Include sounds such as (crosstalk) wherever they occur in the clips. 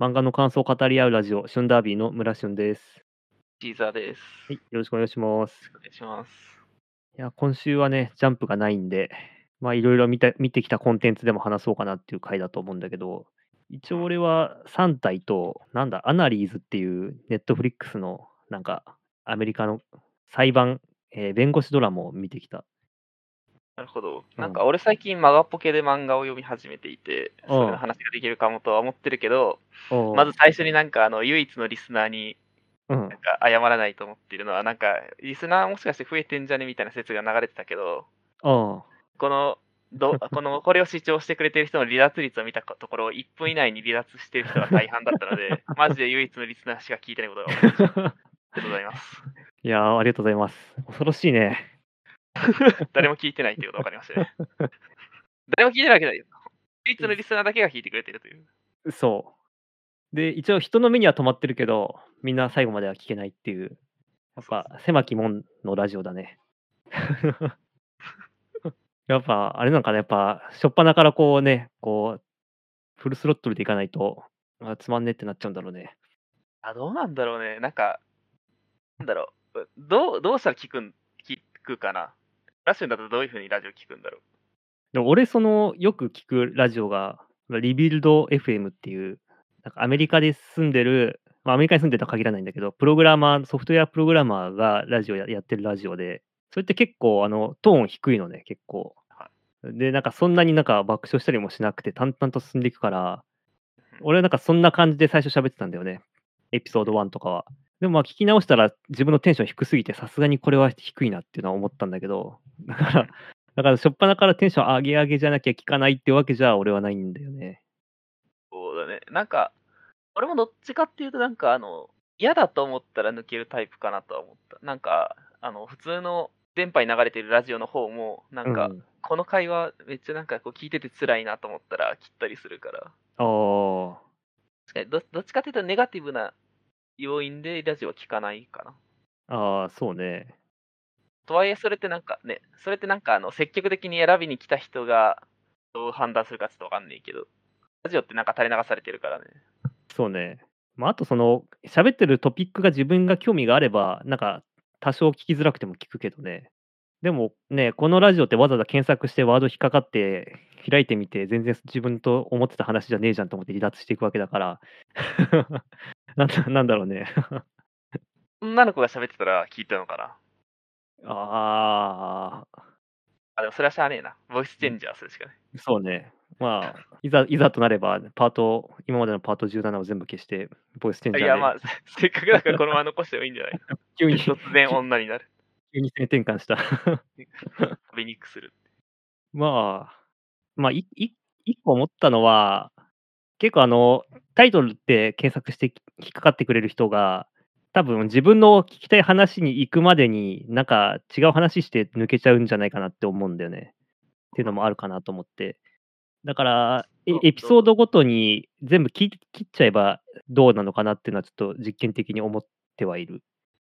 漫画の感想を語り合うラジオ、シュンダービーの村シュンです。シーザーです。はい、よろしくお願いします。お願いします。いや、今週はね、ジャンプがないんで、まあ、いろいろ見た見てきたコンテンツでも話そうかなっていう回だと思うんだけど、一応俺は3体と、なんだ、アナリーズっていうネットフリックスの、なんか、アメリカの裁判、えー弁護士ドラマを見てきた。なるほど。うんなんか俺最近マガポケで漫画を読み始めていて、うんそれの話ができるかもとは思ってるけど、おーまず、最初になんかあの唯一のリスナーにうんなん、か謝らないと思っているのは、なんかリスナーもしかして増えてんじゃねみたいな説が流れてたけど、あこの、ど (laughs) このこれを視聴してくれてる人の離脱率を見たところ、1分以内に離脱してる人が大半だったので、(laughs) マジで唯一のリスナーしか聞いてないことが分かりました。(laughs) ああ。りがとうございます。いやー、ありがとうございます。恐ろしいね。(laughs) 誰も聞いてないっていうことが分かりましたね。誰も聞いてないわけないよ。唯一のリスナーだけが聞いてくれてるという。そう。で、一応人の目には止まってるけど、みんな最後までは聞けないっていう、やっぱ狭き門のラジオだね。(laughs) やっぱ、あれなんかね、やっぱ、しょっぱなからこうね、こう、フルスロットルでいかないと、あつまんねえってなっちゃうんだろうね。あ、どうなんだろうね。なんか、なんだろう。どう、どうしたら聞くん、聞くかな。ラッシュンだとどういう風にラジオ聞くんだろう？でも俺、その、よく聞くラジオが、リビルド FM っていう、なんかアメリカで住んでる、まあ、アメリカに住んでるとは限らないんだけど、プログラマー、ソフトウェアプログラマーがラジオややってるラジオで、それって結構、あの、トーン低いのね、結構は。で、なんかそんなになんか爆笑したりもしなくて、淡々と進んでいくから、俺はなんかそんな感じで最初喋ってたんだよね。エピソード1とかは。でもまあ聞き直したら自分のテンション低すぎて、さすがにこれは低いなっていうのは思ったんだけど、だから、だから、しょっぱなからテンション上げ上げじゃなきゃ聞かないってわけじゃ俺はないんだよね。そうだね。なんか、俺もどっちかっていうと、なんかあの、嫌だと思ったら抜けるタイプかなとは思った。なんか、あの、普通の電波に流れてるラジオの方も、なんか、うん、この会話めっちゃなんかこう聞いてて辛いなと思ったら切ったりするから。ああ、確かにど、どっちかっていうとネガティブな要因でラジオは聞かないかな。ああ、そうね。とはいえ、それってなんかね、それってなんかあの積極的に選びに来た人がどう判断するかちょっとわかんないけど、ラジオってなんか垂れ流されてるからね。そうね。まあ、あとその、喋ってるトピックが自分が興味があれば、なんか、多少聞きづらくても聞くけどね。でもね、このラジオってわざわざ検索してワード引っかかって開いてみて、全然自分と思ってた話じゃねえじゃんと思って離脱していくわけだから、(laughs) なんだなんだろうね。(laughs) 女の子が喋ってたら聞いたのかな。ああ、あ、でもそれはしゃあねえな。ボイスチェンジャーするしかない。そうね。まあ、いざいざとなれば、パート、今までのパート17を全部消して、ボイスチェンジャーでいや、まあ、(laughs) せっかくだからこのまま残してもいいんじゃない？(laughs) 急に突然女になる。(laughs) 急に性転換した。飛びにくくする。まあ、まあ、いい一個思ったのは、結構あの、タイトルって検索して引っかかってくれる人が、多分自分の聞きたい話に行くまでに、なんか違う話して抜けちゃうんじゃないかなって思うんだよね。っていうのもあるかなと思って。だから、エピソードごとに全部切っ切っちゃえばどうなのかなっていうのはちょっと実験的に思ってはいる。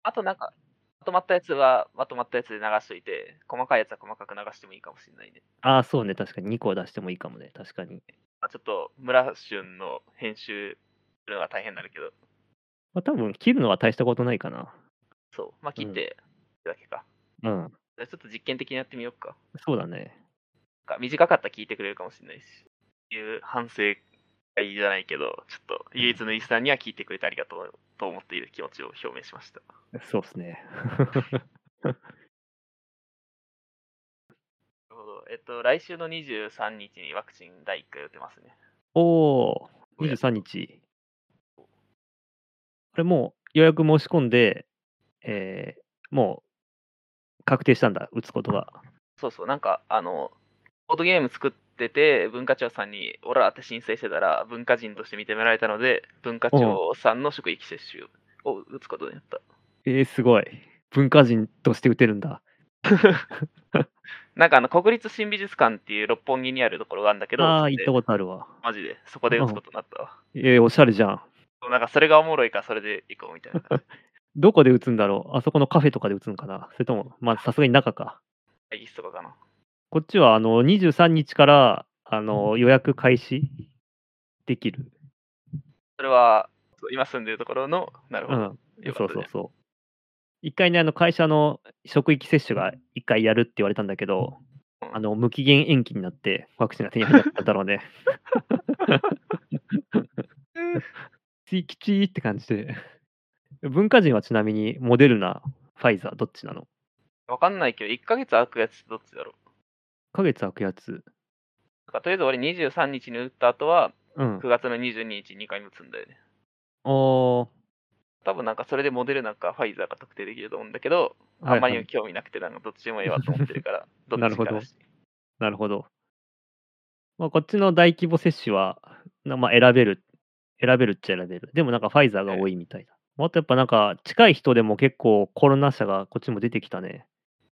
あとなんか、まとまったやつはまとまったやつで流しといて、細かいやつは細かく流してもいいかもしれないね。ああ、そうね。確かに2個出してもいいかもね。確かに。まあ、ちょっと村春の編集するのが大変になるけど、まあ、多分切るのは大したことないかな。そう。まあ、切って、だけか。うん。じゃあちょっと実験的にやってみようか。そうだね。短かったら聞いてくれるかもしれないし、いう反省会じゃないけど、ちょっと唯一のリスナーには聞いてくれてありがとうと思っている気持ちを表明しました。そうですね。(laughs) なるほど。えっと、来週の23日にワクチン第1回打てますね。おおー、23日。あれもう予約申し込んで、えーもう確定したんだ、打つことが。そうそう、なんか、あの、ボードゲーム作ってて、文化庁さんに、オラって申請してたら、文化人として認められたので、文化庁さんの職域接種を打つことになった。えー、すごい。文化人として打てるんだ。(laughs) なんかあの、国立新美術館っていう六本木にあるところがあるんだけど、ああ、行ったことあるわ。マジで、そこで打つことになったわ。えー、おしゃれじゃん。なんかそれがおもろいからそれで行こうみたいな感じ。(laughs) どこで打つんだろう？あそこのカフェとかで打つのかな？それとも、まあ、さすがに中か。会議室とかかな。こっちはあの23日からあの予約開始？できる？それは、今住んでるところの、なるほど。うん。そうそうそう。一回ね、あの会社の職域接種が一回やるって言われたんだけど、うんあの無期限延期になって、ワクチンが手に入らなかったんだろうね。(laughs) ききちーって感じで。(laughs) 文化人はちなみにモデルナ、ファイザー、どっちなの？わかんないけど、1ヶ月空くやつってどっちだろう？?1 ヶ月空くやつ。かとりあえず俺23日に打った後は、うん。9月の22日2回目打つんだよね。おー。多分なんかそれでモデルナかファイザーか特定できると思うんだけど、はいあんまり興味なくて、なんかどっちでもいいわと思ってるから、(laughs) どっちかなるほどなるほど。まあ、こっちの大規模接種は、なまあ、選べる、選べるっちゃ選べる。でもなんかファイザーが多いみたいだ。あとやっぱなんか近い人でも結構コロナ者がこっちも出てきたね。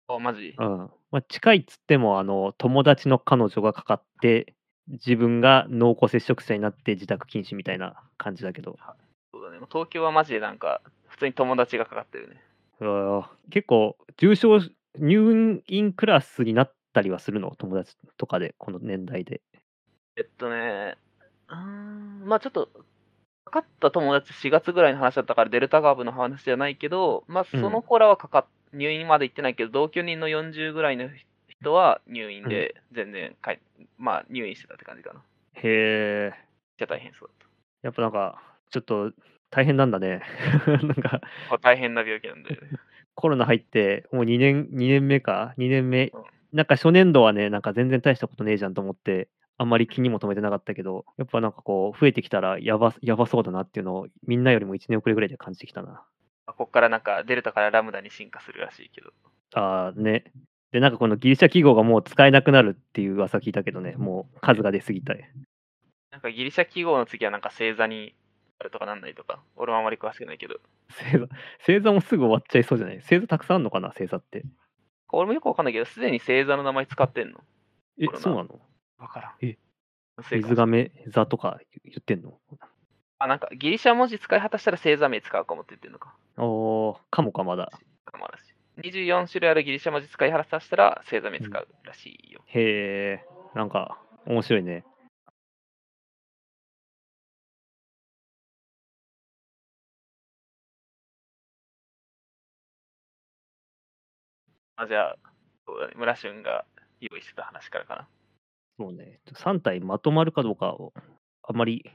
あ、マジ？うん。まあ、近いっつっても、あの、友達の彼女がかかって、自分が濃厚接触者になって自宅禁止みたいな感じだけど。そうだね。東京はマジでなんか、普通に友達がかかってるね。結構、重症、入院クラスになったりはするの？友達とかで、この年代で。えっとね、うーん、まあちょっと、かかった友達4月ぐらいの話だったからデルタ株の話じゃないけど、まあうんその子らはかかっ、入院まで行ってないけど、同居人の40ぐらいの人は入院で全然かい、まあ入院してたって感じかな。へえ。じゃ大変そうだっやっぱなんか、ちょっと大変なんだね。(laughs) なんか、大変な病気なんで。(laughs) コロナ入って、もう2年、2年目か ?2 年目うん。なんか初年度はね、なんか全然大したことねえじゃんと思って、あんまり気にも留めてなかったけど、やっぱなんかこう、増えてきたらやば、やばそうだなっていうのを、みんなよりも1年遅れぐらいで感じてきたな。ここからなんかデルタからラムダに進化するらしいけど。ああ、ね。で、なんかこのギリシャ記号がもう使えなくなるっていう噂聞いたけどね、もう数が出すぎたい。なんかギリシャ記号の次はなんか星座にあるとかなんないとか、俺もあんまり詳しくないけど。星座、星座もすぐ終わっちゃいそうじゃない？星座たくさんあんのかな？星座って。俺もよくわかんないけど、すでに星座の名前使ってんの？えそうなの？わからん。え水亀座とか言ってんの？あ、なんかギリシャ文字使い果たしたら星座名使うかもって言ってんのか。おー、かもかまだ。かもあるし。24種類あるギリシャ文字使い果たしたら星座名使うらしいよ。へえ、なんか面白いね。あ、じゃあ。村俊が用意してた話からかな。そうね、3体まとまるかどうかを、あんまり、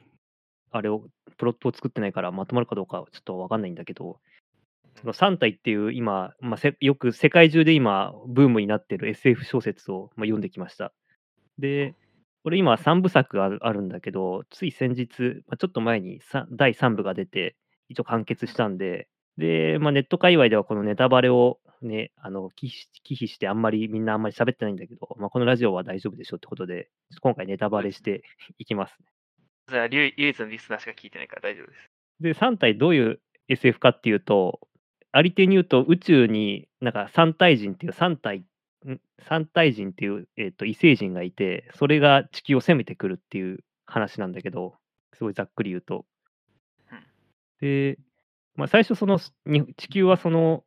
あれを、プロットを作ってないからまとまるかどうかはちょっとわかんないんだけど、その3体っていう今、まあ、せよく世界中で今、ブームになってる SF 小説を、まあ、読んできました。で、これ今3部作があるあるんだけど、つい先日、まあ、ちょっと前にさ第3部が出て、一応完結したんで、で、まあ、ネット界隈ではこのネタバレをね、あの忌避してあんまりみんなあんまり喋ってないんだけど、まあ、このラジオは大丈夫でしょってことで、今回ネタバレしていきますね。(laughs) じゃあ、唯唯一のリスナーしか聞いてないから大丈夫です。で、3体どういう SF かっていうと、ありていに言うと宇宙になんか三体人っていう3体、ん三体人っていう、えー、と異星人がいて、それが地球を攻めてくるっていう話なんだけど、すごいざっくり言うとうん。で、まあ、最初そのに地球はその、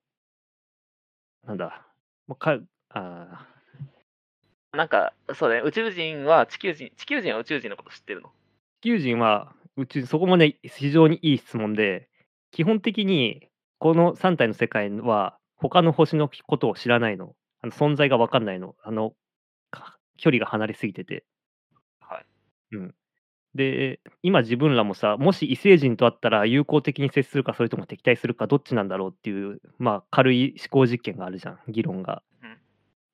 なんだ、まあ、かあなんか、そうだね。宇宙人は地球人、地球人は宇宙人のこと知ってるの？地球人は宇宙そこもね非常にいい質問で基本的にこの3体の世界は他の星のことを知らないの。あの存在が分かんないの。あのか距離が離れすぎてて。はい。で今自分らもさもし異星人と会ったら友好的に接するかそれとも敵対するかどっちなんだろうっていうまあ軽い思考実験があるじゃん議論が。うん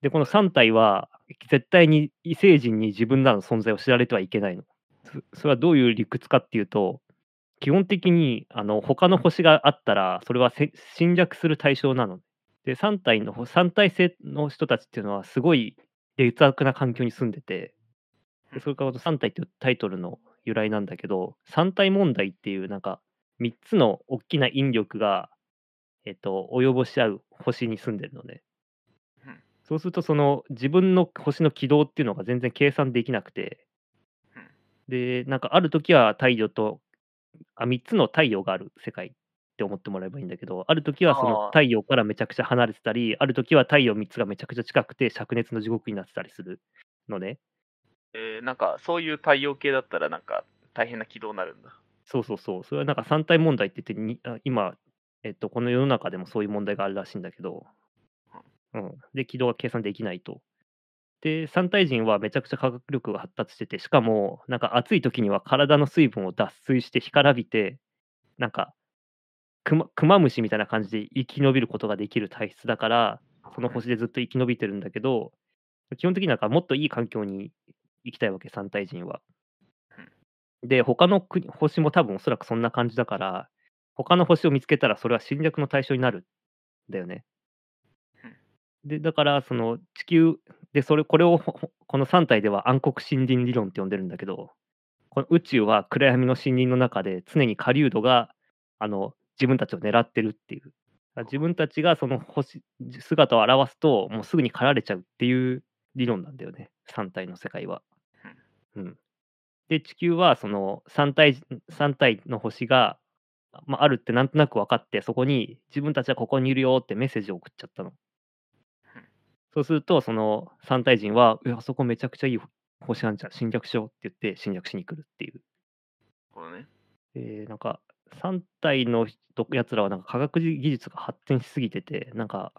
でこの3体は絶対に異星人に自分らの存在を知られてはいけないの。そそれはどういう理屈かっていうと基本的にあの他の星があったらそれはせ侵略する対象なの。で3体の3体制の人たちっていうのはすごい劣悪な環境に住んでてでそれからこの3体っていうタイトルの由来なんだけど3体問題っていうなんか3つの大きな引力が、えっと、及ぼし合う星に住んでるのね。うんそうするとその自分の星の軌道っていうのが全然計算できなくてうんでなんかある時は太陽とあ3つの太陽がある世界って思ってもらえばいいんだけどある時はその太陽からめちゃくちゃ離れてたりある時は太陽3つがめちゃくちゃ近くて灼熱の地獄になってたりするのね。えーなんか、そういう太陽系だったら、なんか、大変な軌道になるんだ。そうそうそう。それはなんか3体問題って言って、今、えっと、この世の中でもそういう問題があるらしいんだけど、うん。で、軌道が計算できないと。で、3体人はめちゃくちゃ科学力が発達してて、しかも、なんか暑い時には体の水分を脱水して干からびて、なんか、クマクマムシみたいな感じで生き延びることができる体質だから、その星でずっと生き延びてるんだけど、基本的になんかもっといい環境に行きたいわけ、3体人は。で、他の国星も多分おそらくそんな感じだから、他の星を見つけたらそれは侵略の対象になるんだよね。で、だからその地球で、それこれをこの3体では暗黒森林理論って呼んでるんだけど、この宇宙は暗闇の森林の中で常に狩人があの自分たちを狙ってるっていう。あ自分たちがその星姿を現すと、もうすぐに狩られちゃうっていう理論なんだよね、3体の世界は。うん。で、地球はその3体3体の星が、まあ、あるってなんとなく分かって、そこに自分たちはここにいるよってメッセージを送っちゃったの。そうすると、その3体人は、いや、あそこめちゃくちゃいい星あんじゃん、侵略しようって言って侵略しに来るっていう。このね。えーなんか3体の人やつらはなんか科学技術が発展しすぎてて、なんか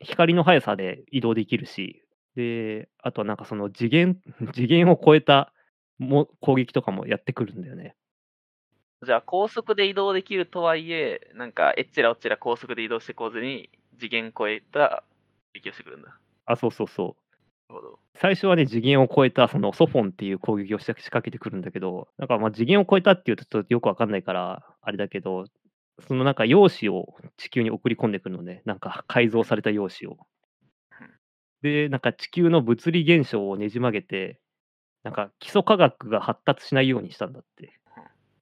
光の速さで移動できるし、で、あとはなんかその次元次元を超えたも攻撃とかもやってくるんだよね。じゃあ高速で移動できるとはいえ、なんかえっちらおっちら高速で移動してこずに次元超えた撃をしてくるんだ。あ、そうそうそう。なるほど。最初はね、次元を超えたそのソフォンっていう攻撃をし仕掛けてくるんだけど、なんかまあ次元を超えたっていうとちょっとよくわかんないから、あれだけど、そのなんか陽子を地球に送り込んでくるのね、なんか改造された陽子を。で、なんか地球の物理現象をねじ曲げて、なんか基礎科学が発達しないようにしたんだって。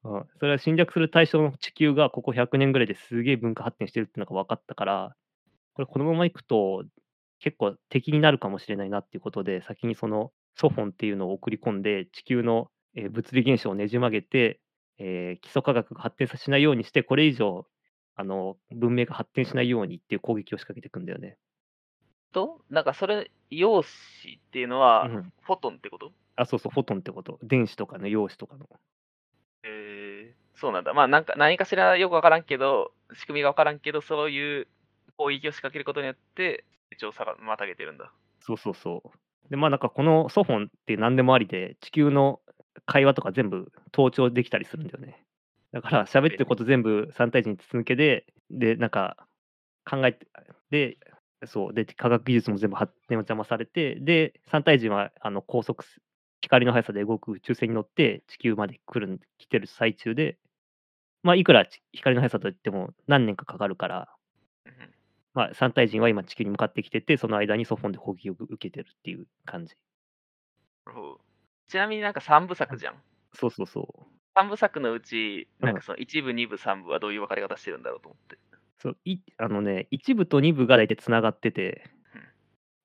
うん、それは侵略する対象の地球がここ100年ぐらいですげえ文化発展してるってのが分かったから、これこのままいくと結構敵になるかもしれないなっていうことで、先にそのソフォンっていうのを送り込んで、地球の、えー物理現象をねじ曲げて、えー基礎科学が発展させないようにして、これ以上あの文明が発展しないようにっていう攻撃を仕掛けていくんだよね。と、なんかそれ、陽子っていうのは、うんフォトンってこと？あ、そうそう、フォトンってこと。電子とかの陽子とかの。えー、そうなんだ。まあなんか何かしらよくわからんけど、仕組みがわからんけど、そういう攻撃を仕掛けることによって、成長さがまたげてるんだ。そうそうそう。で、まあなんかこのソフォンって何でもありで、地球の会話とか全部盗聴できたりするんだよね。だから (laughs) 喋ってること全部3対1に筒抜けで、で、なんか考えて、で、そう、で、科学技術も全部発展を邪魔されて、で、3対1はあの高速す、光の速さで動く宇宙船に乗って地球まで来るん、来てる最中で、まあいくらち光の速さといっても何年かかかるから、うんまあ、3体人は今地球に向かってきてて、その間にソフォンで攻撃を受けてるっていう感じ。ちなみになんか3部作じゃん。そうそうそう。3部作のうち、うんなんかその1部、2部、3部はどういう分かれ方してるんだろうと思って。そういあのね、1部と2部が大体つながっててうん、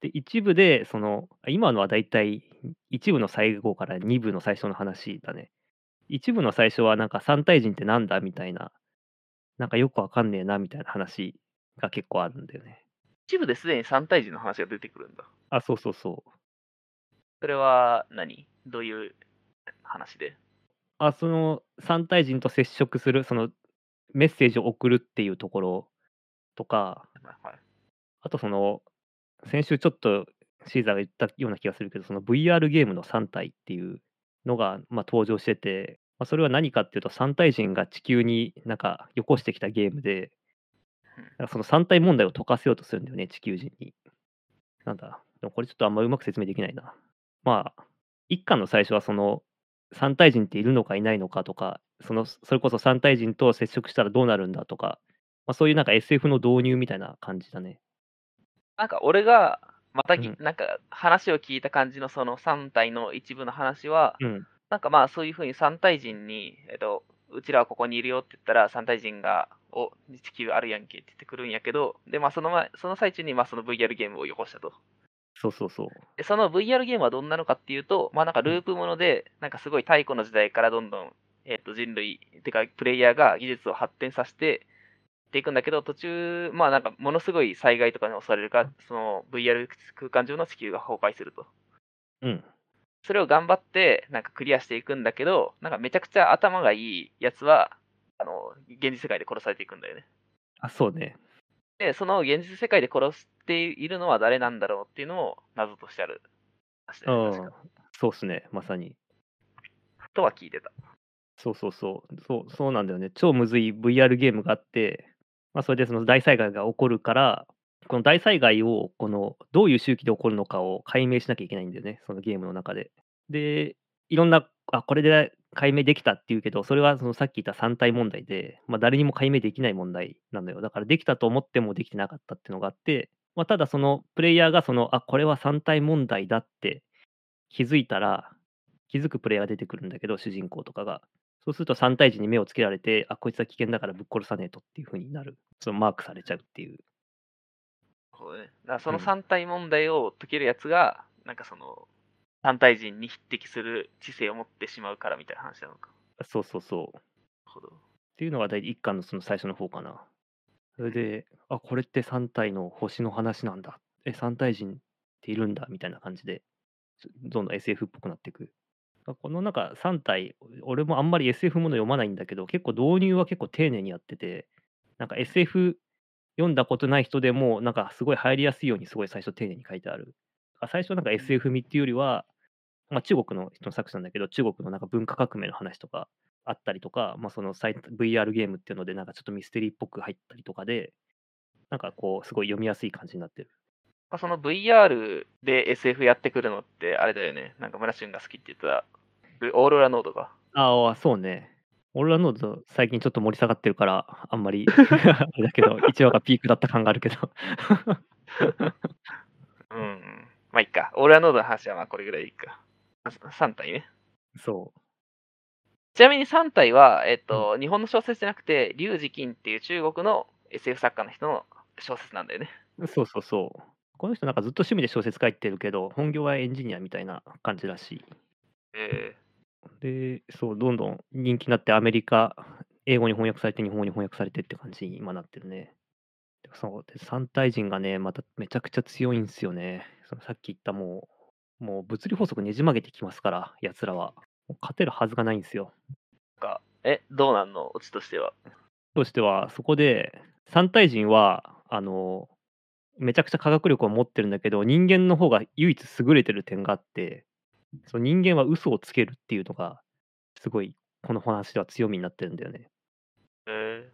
で、1部で、その、今のは大体1部の最後から2部の最初の話だね。1部の最初はなんか3体人ってなんだみたいな、なんかよくわかんねえなみたいな話が結構あるんだよね。一部ですでに3体人の話が出てくるんだ。あ、そうそうそう。それは何？どういう話で？あ、その3体人と接触する、そのメッセージを送るっていうところとか、はい。あとその、先週ちょっとシーザーが言ったような気がするけど、その VR ゲームの3体っていうのが、まあ、登場してて、まあ、それは何かっていうと、3体人が地球になんかよこしてきたゲームで、その3体問題を解かせようとするんだよね、地球人に。なんだ、でもこれちょっとあんまうまく説明できないな。まあ、一巻の最初はその、3体人っているのかいないのかとか、そのそれこそ3体人と接触したらどうなるんだとか、まあ、そういうなんか SF の導入みたいな感じだね。なんか俺が、またぎ、うんなんか話を聞いた感じのその3体の一部の話は、うん。なんかまあそういうふうに3体人に、えっと、うちらはここにいるよって言ったら3体人が、お、地球あるやんけって言ってくるんやけど、で、まあその前、その最中にまあその VR ゲームをよこしたと。そうそうそう。で、その VR ゲームはどんなのかっていうと、まあなんかループもので、なんかすごい太古の時代からどんどん、えっと人類、てかプレイヤーが技術を発展させて、っていくんだけど、途中、まあなんかものすごい災害とかに襲われるから、その VR 空間上の地球が崩壊すると。うん。それを頑張って、なんかクリアしていくんだけど、なんかめちゃくちゃ頭がいいやつは、あの、現実世界で殺されていくんだよね。あ、そうね。で、その現実世界で殺しているのは誰なんだろうっていうのを謎としてある話だうんよね。確か。そうっすね、まさに。とは聞いてた。そうそうそう。そうそうなんだよね。超むずい VR ゲームがあって、まあ、それでその大災害が起こるから、この大災害をこのどういう周期で起こるのかを解明しなきゃいけないんだよね、そのゲームの中で。で、いろんな、あ、これで解明できたっていうけど、それはそのさっき言った3体問題で、まあ、誰にも解明できない問題なのよ。だからできたと思ってもできてなかったっていうのがあって、まあ、ただそのプレイヤーがその、あ、これは3体問題だって気づいたら、気づくプレイヤーが出てくるんだけど、主人公とかが。そうすると3対1に目をつけられて、あ、こいつは危険だからぶっ殺さねえとっていう風になる。そのマークされちゃうっていう。そうね。だからそのうん3体問題を解けるやつが、なんかその、3体人に匹敵する知性を持ってしまうからみたいな話なのか。そうそうそう。っなるほど。ていうのが大体1巻のその最初の方かな。それで、あ、これって3体の星の話なんだ。え、3体人っているんだみたいな感じで、どんどん SF っぽくなっていく。このなんか3体、俺もあんまり SF もの読まないんだけど、結構導入は結構丁寧にやってて、なんか SF 読んだことない人でも、なんかすごい入りやすいようにすごい最初丁寧に書いてある。あ最初なんか SF 味っていうよりは、まあ、中国の人の作者なんだけど、中国のなんか文化革命の話とかあったりとか、まあ、そのサイト VR ゲームっていうので、なんかちょっとミステリーっぽく入ったりとかで、なんかこう、すごい読みやすい感じになってる。まあその VR で SF やってくるのってあれだよね。なんか村俊が好きって言ってた、オーロラノードが。ああ、そうね。俺らのと最近ちょっと盛り下がってるから、あんまり (laughs) あれだけど、1話がピークだった感があるけど。(laughs) うん。まあいいか。オーロラノードの話はまあこれぐらいでいいか。3体ね。そう。ちなみに3体は、えっと、日本の小説じゃなくて、龍二金っていう中国の SF 作家の人の小説なんだよね。そうそうそう。この人なんかずっと趣味で小説書いてるけど、本業はエンジニアみたいな感じらしい。えで、そう、どんどん人気になってアメリカ、英語に翻訳されて、日本語に翻訳されてって感じに今なってるね。でそうで三体人がね、まためちゃくちゃ強いんですよね。そのさっき言ったもう、もう物理法則ねじ曲げてきますから、奴らは。もう勝てるはずがないんですよ。ー、かえ、どうなんの？オチとしては。としては、そこで、三体人は、あの、めちゃくちゃ科学力を持ってるんだけど、人間の方が唯一優れてる点があって、その人間は嘘をつけるっていうのが、すごい、この話では強みになってるんだよね。え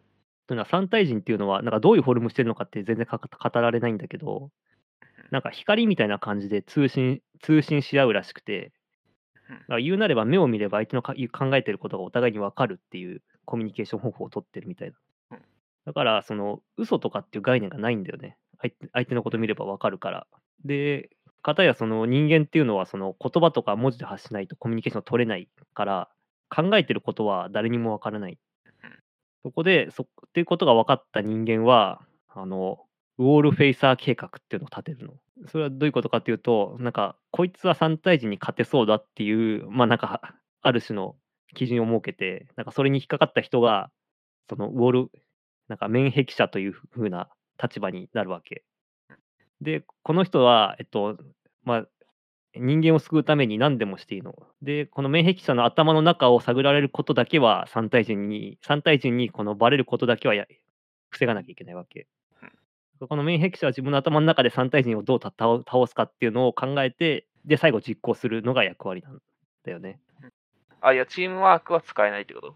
というのは三体人っていうのは、なんかどういうフォルムしてるのかって全然か語られないんだけど、なんか光みたいな感じで通信通信し合うらしくて、言うなれば目を見れば相手のか考えてることがお互いに分かるっていうコミュニケーション方法を取ってるみたいなうん。だから、その嘘とかっていう概念がないんだよね。相手相手のこと見れば分かるから。で、かたやその人間っていうのはその言葉とか文字で発しないとコミュニケーション取れないから、考えてることは誰にも分からない。そこで、そっていうことが分かった人間は、あの、ウォールフェイサー計画っていうのを立てるの。それはどういうことかっていうと、なんか、こいつは3対人に勝てそうだっていう、まあなんか、ある種の基準を設けて、なんかそれに引っかかった人が、そのウォール、なんか免疫者というふうな立場になるわけ。で、この人は、えっと、まあ、人間を救うために何でもしていいの。で、この免疫者の頭の中を探られることだけは3対人に、3対人にこのバレることだけはや防がなきゃいけないわけ。この免疫者は自分の頭の中で3対人をどう倒すかっていうのを考えて、で、最後実行するのが役割なんだよね。あ、いや、チームワークは使えないってこと？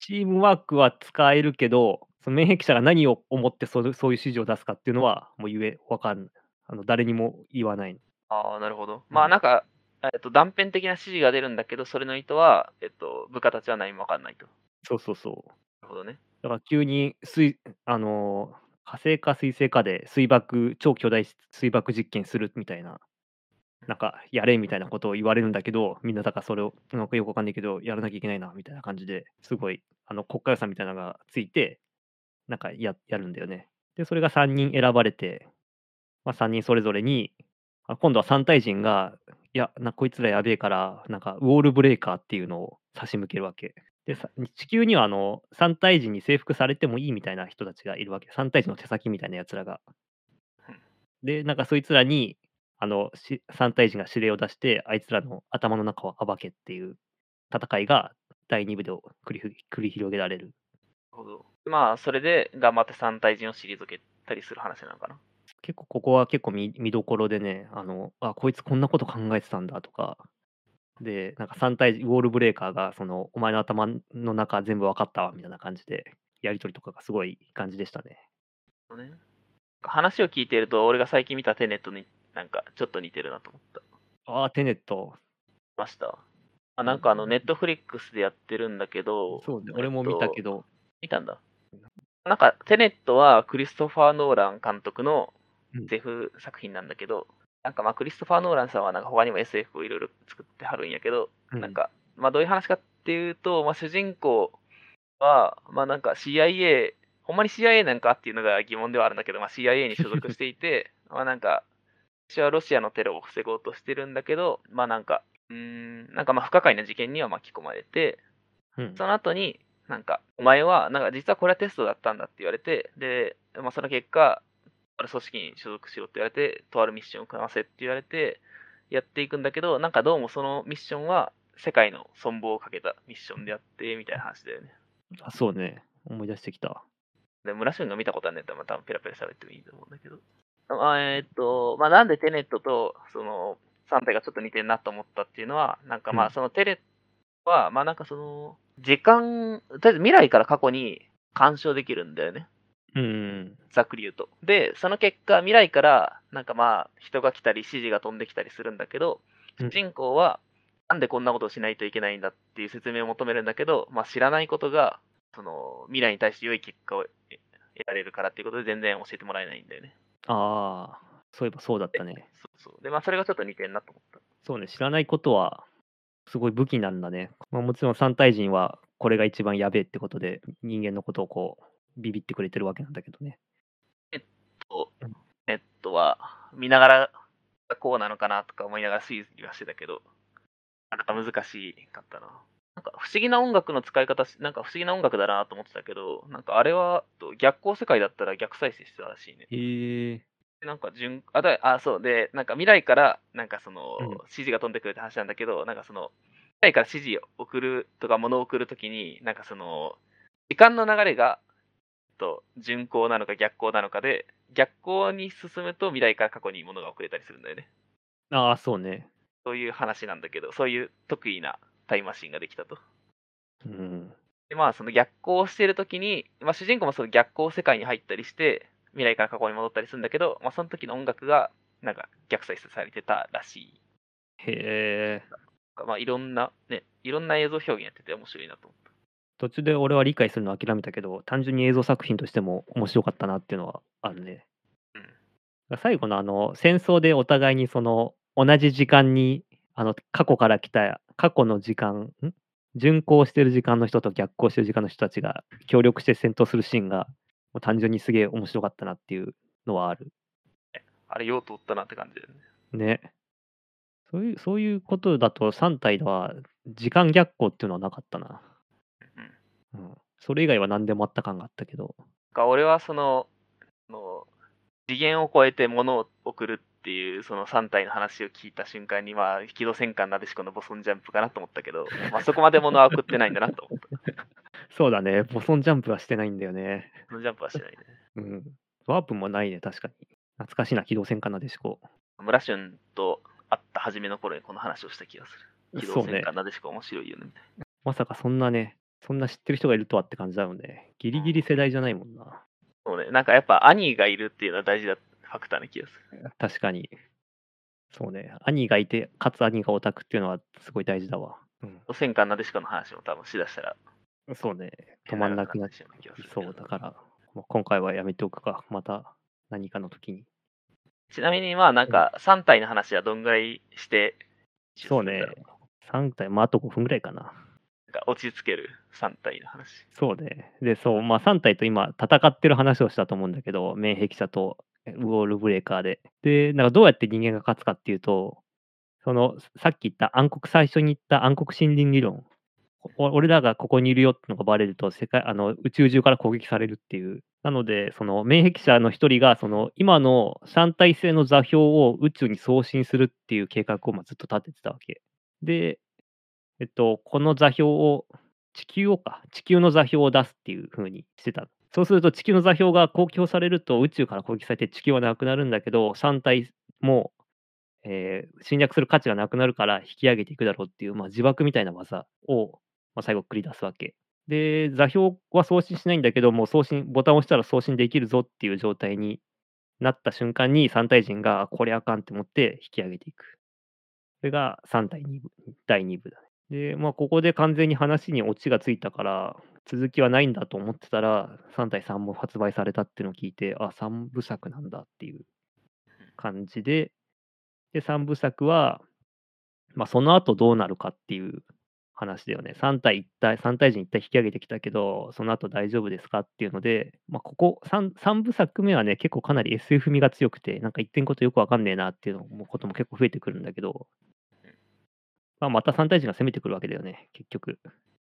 チームワークは使えるけど、その免疫者が何を思ってそうそういう指示を出すかっていうのは、もう言え、わかんない。あの誰にも言わない。ああ、なるほど。まあなんか、えっと、断片的な指示が出るんだけど、それの意図は、えっと、部下たちは何も分かんないと。なそうそうそう。るほどね。だから急に水、あのー火星か水星かで水爆、超巨大水爆実験するみたいな、なんかやれみたいなことを言われるんだけど、みんなだからそれを、なんかよくわかんないけど、やらなきゃいけないなみたいな感じですごい、あの国家予算みたいなのがついて、なんかややるんだよね。で、それが3人選ばれて、まあ、3人それぞれに、今度は3対人が、いや、なこいつらやべえから、なんかウォールブレーカーっていうのを差し向けるわけ。で地球にはあの3対人に征服されてもいいみたいな人たちがいるわけ。3対人の手先みたいなやつらが。で、なんかそいつらに、あの、3体人が指令を出して、あいつらの頭の中を暴けっていう戦いが第2部で繰り繰り広げられる。なるほど。まあ、それで頑張って3体人を退けたりする話なのかな。結構ここは結構見見どころでね、あの、あ、こいつこんなこと考えてたんだとか、で、なんか3体ウォールブレーカーが、その、お前の頭の中全部分かったわみたいな感じで、やり取りとかがすごいいい感じでしたね。ね話を聞いていると、俺が最近見たテネットになんかちょっと似てるなと思った。ああ、テネット。ました？あなんかあの、ネットフリックスでやってるんだけど、そうね、俺も見たけど。見たんだ。なんか、テネットはクリストファー・ノーラン監督のゼフ作品なんだけど、うん、なんかまあクリストファー・ノーランさんはなんか他にも SF をいろいろ作ってはるんやけど、うん、なんか、まあどういう話かっていうと、まあ主人公は、まあなんか CIA、ほんまに CIA なんかっていうのが疑問ではあるんだけど、まあ CIA に所属していて、(laughs) まあなんか、私はロシアのテロを防ごうとしてるんだけど、まあなんか、うん、なんかまあ不可解な事件には巻き込まれて、うん、その後に、なんか、お前は、なんか実はこれはテストだったんだって言われて、で、まあその結果、ある組織に所属しろって言われて、とあるミッションを組ませって言われて、やっていくんだけど、なんかどうもそのミッションは世界の存亡をかけたミッションであって、みたいな話だよね。あ、そうね。思い出してきた。で、村俊が見たことあるんだったら、まあ、多分ペラペラ喋ってもいいと思うんだけど。あえー、っと、まあ、なんでテネットと、その、3体がちょっと似てるなと思ったっていうのは、なんかまあ、そのテレは、まあなんかその、時間、とりあえず未来から過去に干渉できるんだよね。うん。ざっくり言うと。で、その結果、未来から、なんかまあ、人が来たり、指示が飛んできたりするんだけど、主人公は、なんでこんなことをしないといけないんだっていう説明を求めるんだけど、まあ知らないことが、その、未来に対して良い結果を得られるからっていうことで全然教えてもらえないんだよね。ああ、そういえばそうだったね。そうそう。で、まあそれがちょっと似てるなと思った。そうね、知らないことは、すごい武器なんだね。まあ、もちろん三体人はこれが一番やべえってことで、人間のことをこう、ビビってくれてるわけなんだけどね。えっと、ネットは見ながらこうなのかなとか思いながら推理はしてたけど、なかなか難しかったな。なんか不思議な音楽の使い方、なんか不思議な音楽だなと思ってたけど、なんかあれは逆光世界だったら逆再生してたらしいね。へえ。なんか順、あ、だあ、そうで、なんか未来から、なんかその、指示が飛んでくるって話なんだけど、なんかその、未来から指示を送るとか物を送るときに、なんかその、時間の流れが、と、順行なのか逆行なのかで、逆行に進むと未来から過去に物が送れたりするんだよね。ああ、そうね。そういう話なんだけど、そういう得意なタイムマシンができたと。うん。で、まあ、その逆行してるときに、まあ、主人公もその逆行世界に入ったりして、未来から過去に戻ったりするんだけど、まあ、その時の音楽が、なんか逆再生されてたらしい。へえ。まあ、いろんな、ね、いろんな映像表現やってて面白いなと思った。途中で俺は理解するの諦めたけど、単純に映像作品としても面白かったなっていうのはあるね。うん、最後のあの、戦争でお互いにその、同じ時間に、あの、過去から来た、過去の時間、ん？巡行してる時間の人と逆行してる時間の人たちが協力して戦闘するシーンがもう単純にすげえ面白かったなっていうのはある。あれ、よう通ったなって感じだよね。ね。そういう、そういうことだと3体では時間逆行っていうのはなかったな。うん。うん、それ以外は何でもあった感があったけど。俺はその、の次元を超えて物を送るっていうその3体の話を聞いた瞬間に、まあ、機動戦艦なでしこのボソンジャンプかなと思ったけど、まあ、そこまで物は送ってないんだなと思った。そうだね。ボソンジャンプはしてないんだよね。ボソンジャンプはしてないね。(laughs) うん。ワープもないね、確かに。懐かしいな、機動戦艦なでしこ。村俊と会った初めの頃にこの話をした気がする。機動戦艦なでしこ面白いよね、みたいな。まさかそんなね、そんな知ってる人がいるとはって感じだよね。ギリギリ世代じゃないもんな。そうね、なんかやっぱ兄がいるっていうのは大事だファクターな気がする。確かに。そうね。兄がいて、かつ兄がオタクっていうのはすごい大事だわ。うん。戦艦なでしこの話も多分しだしたらそうね、止まんなくなっちゃう。そう、だから、今回はやめておくか、また何かの時に。ちなみに、まあ、なんか、3体の話はどんぐらいして、そうね、3体、まあ、あと5分ぐらいかな。なんか落ち着ける？3体の話。そうね。で、そう、まあ、3体と今、戦ってる話をしたと思うんだけど、免疫者とウォールブレーカーで。で、なんかどうやって人間が勝つかっていうと、その、さっき言った暗黒、最初に言った暗黒森林理論お俺らがここにいるよってのがバレると、世界あの、宇宙中から攻撃されるっていう。なので、その免疫者の一人が、その今の三体制の座標を宇宙に送信するっていう計画を、ま、ずっと立ててたわけ。で、えっと、この座標を地球をか、地球の座標を出すっていう風にしてた。そうすると地球の座標が公表されると、宇宙から攻撃されて地球はなくなるんだけど、3体も、えー侵略する価値がなくなるから引き上げていくだろうっていう、まあ、自爆みたいな技を、まあ、最後繰り出すわけ。で、座標は送信しないんだけど、もう送信ボタンを押したら送信できるぞっていう状態になった瞬間に、3体人がこれあかんって思って引き上げていく。それが3体2部第2部だね。で、まあ、ここで完全に話にオチがついたから、続きはないんだと思ってたら、3対3も発売されたっていうのを聞いて、あ、3部作なんだっていう感じで、で、3部作は、まあ、その後どうなるかっていう話だよね。3体一体、3体人一体引き上げてきたけど、その後大丈夫ですかっていうので、まあ、ここ3、3部作目はね、結構かなり SF 味が強くて、なんか言ってんことよくわかんねえなっていうのもことも結構増えてくるんだけど、まあ、また3体人が攻めてくるわけだよね、結局。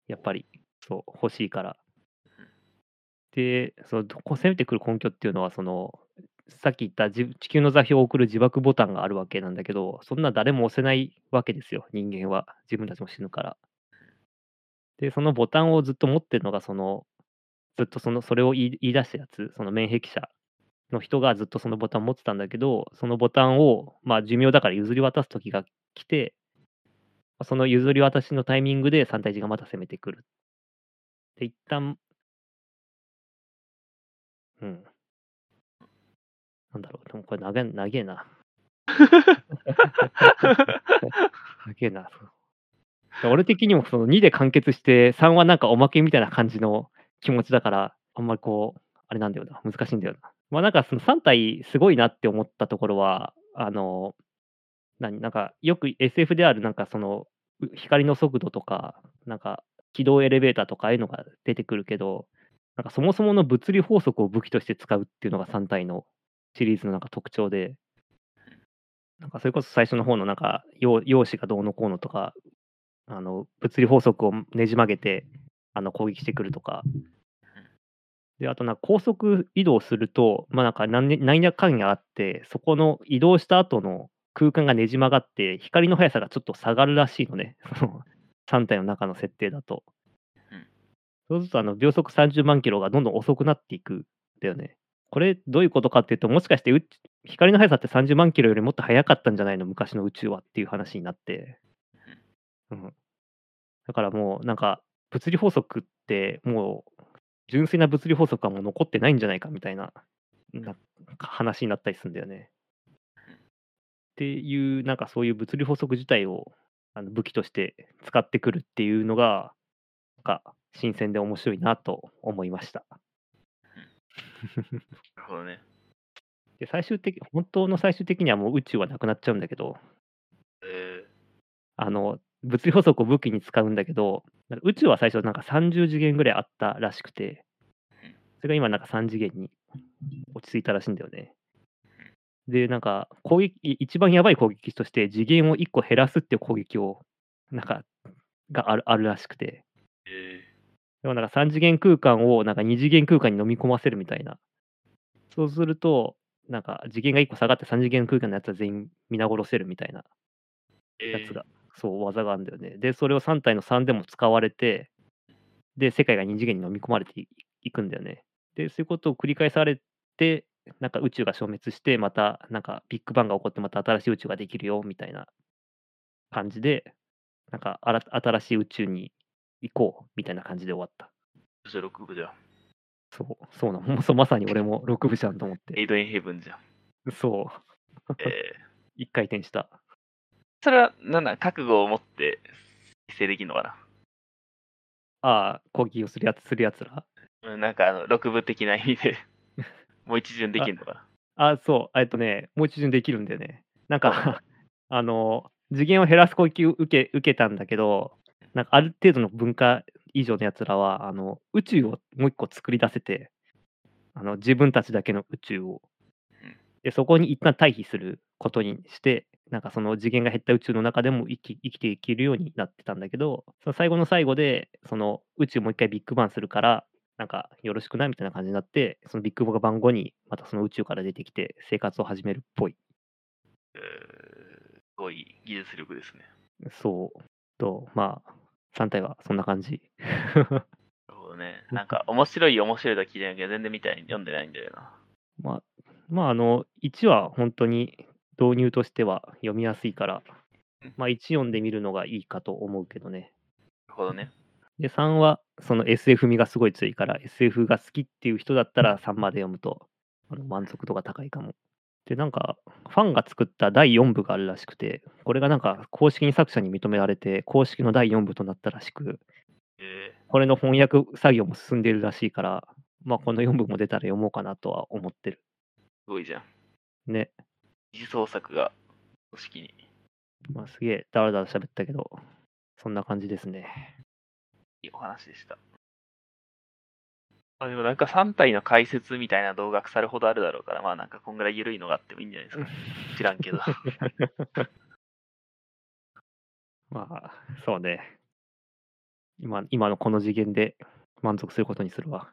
やっぱり、そう、欲しいから。で、その、攻めてくる根拠っていうのは、その、さっき言った地球の座標を送る自爆ボタンがあるわけなんだけど、そんな誰も押せないわけですよ、人間は。自分たちも死ぬから。で、そのボタンをずっと持ってるのが、その、ずっとその、それを言い出したやつ、その免疫者の人がずっとそのボタンを持ってたんだけど、そのボタンを、まあ、寿命だから譲り渡す時が来て、その譲り渡しのタイミングで3体人がまた攻めてくる。で、一旦うん。なんだろう、でもこれ長え長えな。(laughs) 長えな。そうで俺的にもその2で完結して、3はなんかおまけみたいな感じの気持ちだから、あんまりこう、あれなんだよな、難しいんだよな。まあなんかその3体すごいなって思ったところは、あの、何？なんかよく SF であるなんかその光の速度とか、なんか軌道エレベーターとかああいうのが出てくるけど、なんかそもそもの物理法則を武器として使うっていうのが3体のシリーズのなんか特徴で、なんかそれこそ最初の方のなんか陽陽子がどうのこうのとか、あの物理法則をねじ曲げてあの攻撃してくるとか、であとなんか高速移動すると、まあなんか何やかんやあって、そこの移動した後の空間がねじ曲がって、光の速さがちょっと下がるらしいのね、その3体の中の設定だと。うんそうするとあの秒速30万キロがどんどん遅くなっていくんだよね。これどういうことかっていうと、もしかしてう光の速さって30万キロよりもっと速かったんじゃないの？昔の宇宙はっていう話になって。うん。だからもうなんか物理法則ってもう純粋な物理法則はもう残ってないんじゃないかみたいなな話になったりするんだよね。っていうなんかそういう物理法則自体をあの武器として使ってくるっていうのがなんか新鮮で面白いなと思いました。なるほどね。で最終的本当の最終的にはもう宇宙はなくなっちゃうんだけど、えあの物理法則を武器に使うんだけど、宇宙は最初なんか30次元ぐらいあったらしくて、それが今なんか3次元に落ち着いたらしいんだよね。で、なんか攻撃、一番やばい攻撃として次元を1個減らすっていう攻撃を、なんか、があるあるらしくて、ー、えでもなんか3次元空間をなんか2次元空間に飲み込ませるみたいな。そうすると、なんか次元が1個下がって3次元空間のやつは全員皆殺せるみたいなー、やつが、そう、技があるんだよね。で、それを3体の3でも使われて、で、世界が2次元に飲み込まれていいくんだよね。で、そういうことを繰り返されて、なんか宇宙が消滅して、また、なんかビッグバンが起こって、また新しい宇宙ができるよ、みたいな感じで、なんか新しい宇宙に行こう、みたいな感じで終わった。そして6部じゃん。そう、そうなの。(laughs) そうまさに俺も6部じゃんと思って。エイドインヘブンじゃん。そう、(laughs) えー、一回転した。それは、なんだ、覚悟を持って、達成できるのかああ、攻撃をするやつ、するやつら？なうんなんか、あの、6部的な意味で、(laughs) もう一巡できるのかな？あ、そう、えっとね、もう一巡できるんだよね。なんか、あ (laughs) の、次元を減らす攻撃を受け受けたんだけど、なんかある程度の文化以上のやつらは、あの、宇宙をもう一個作り出せて、あの、自分たちだけの宇宙をうん。で、そこに一旦退避することにして、なんかその次元が減った宇宙の中でも生き生きていけるようになってたんだけど、その最後の最後で、その宇宙もう一回ビッグバンするから、なんかよろしくないみたいな感じになって、そのビッグバン後にまたその宇宙から出てきて生活を始めるっぽい。えーすごい技術力ですね。そう。と、まあ、3体はそんな感じ。なるほどね。(laughs) なんか、面白い面白いとは聞いてないけど、全然見たい読んでないんだよな。まあ、まあ、あの、1は本当に導入としては読みやすいから、まあ、1読んでみるのがいいかと思うけどね。なるほどね。で、3はその SF 味がすごい強いから、SF が好きっていう人だったら3まで読むとあの満足度が高いかも。で、なんか、ファンが作った第4部があるらしくて、これがなんか公式に作者に認められて、公式の第4部となったらしく、えこれの翻訳作業も進んでいるらしいから、まあ、この4部も出たら読もうかなとは思ってる。ー、すごいじゃん。ね。二次創作が組織に。まあ、すげえだらだら喋ったけど、そんな感じですね。いいお話でした。あでもなんか3体の解説みたいな動画腐るほどあるだろうから、まあなんかこんぐらい緩いのがあってもいいんじゃないですか。知らんけど。(laughs) まあ、そうね。今今のこの次元で満足することにするわ。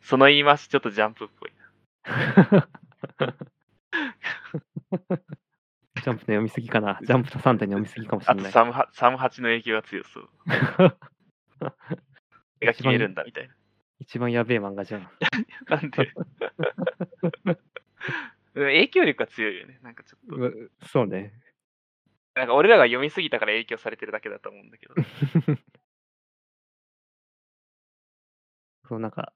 その言い回しちょっとジャンプっぽい。(laughs) (laughs) ジャンプの読みすぎかな。ジャンプと3体の読みすぎかもしあとれない。サムハサムハチの影響が強そう。(laughs) 絵が決めるんだみたいな。一番やべえ漫画じゃん。なんで？(laughs) うん影響力が強いよね。なんかちょっと。うそうね。なんか俺らが読みすぎたから影響されてるだけだと思うんだけど。そうなんか、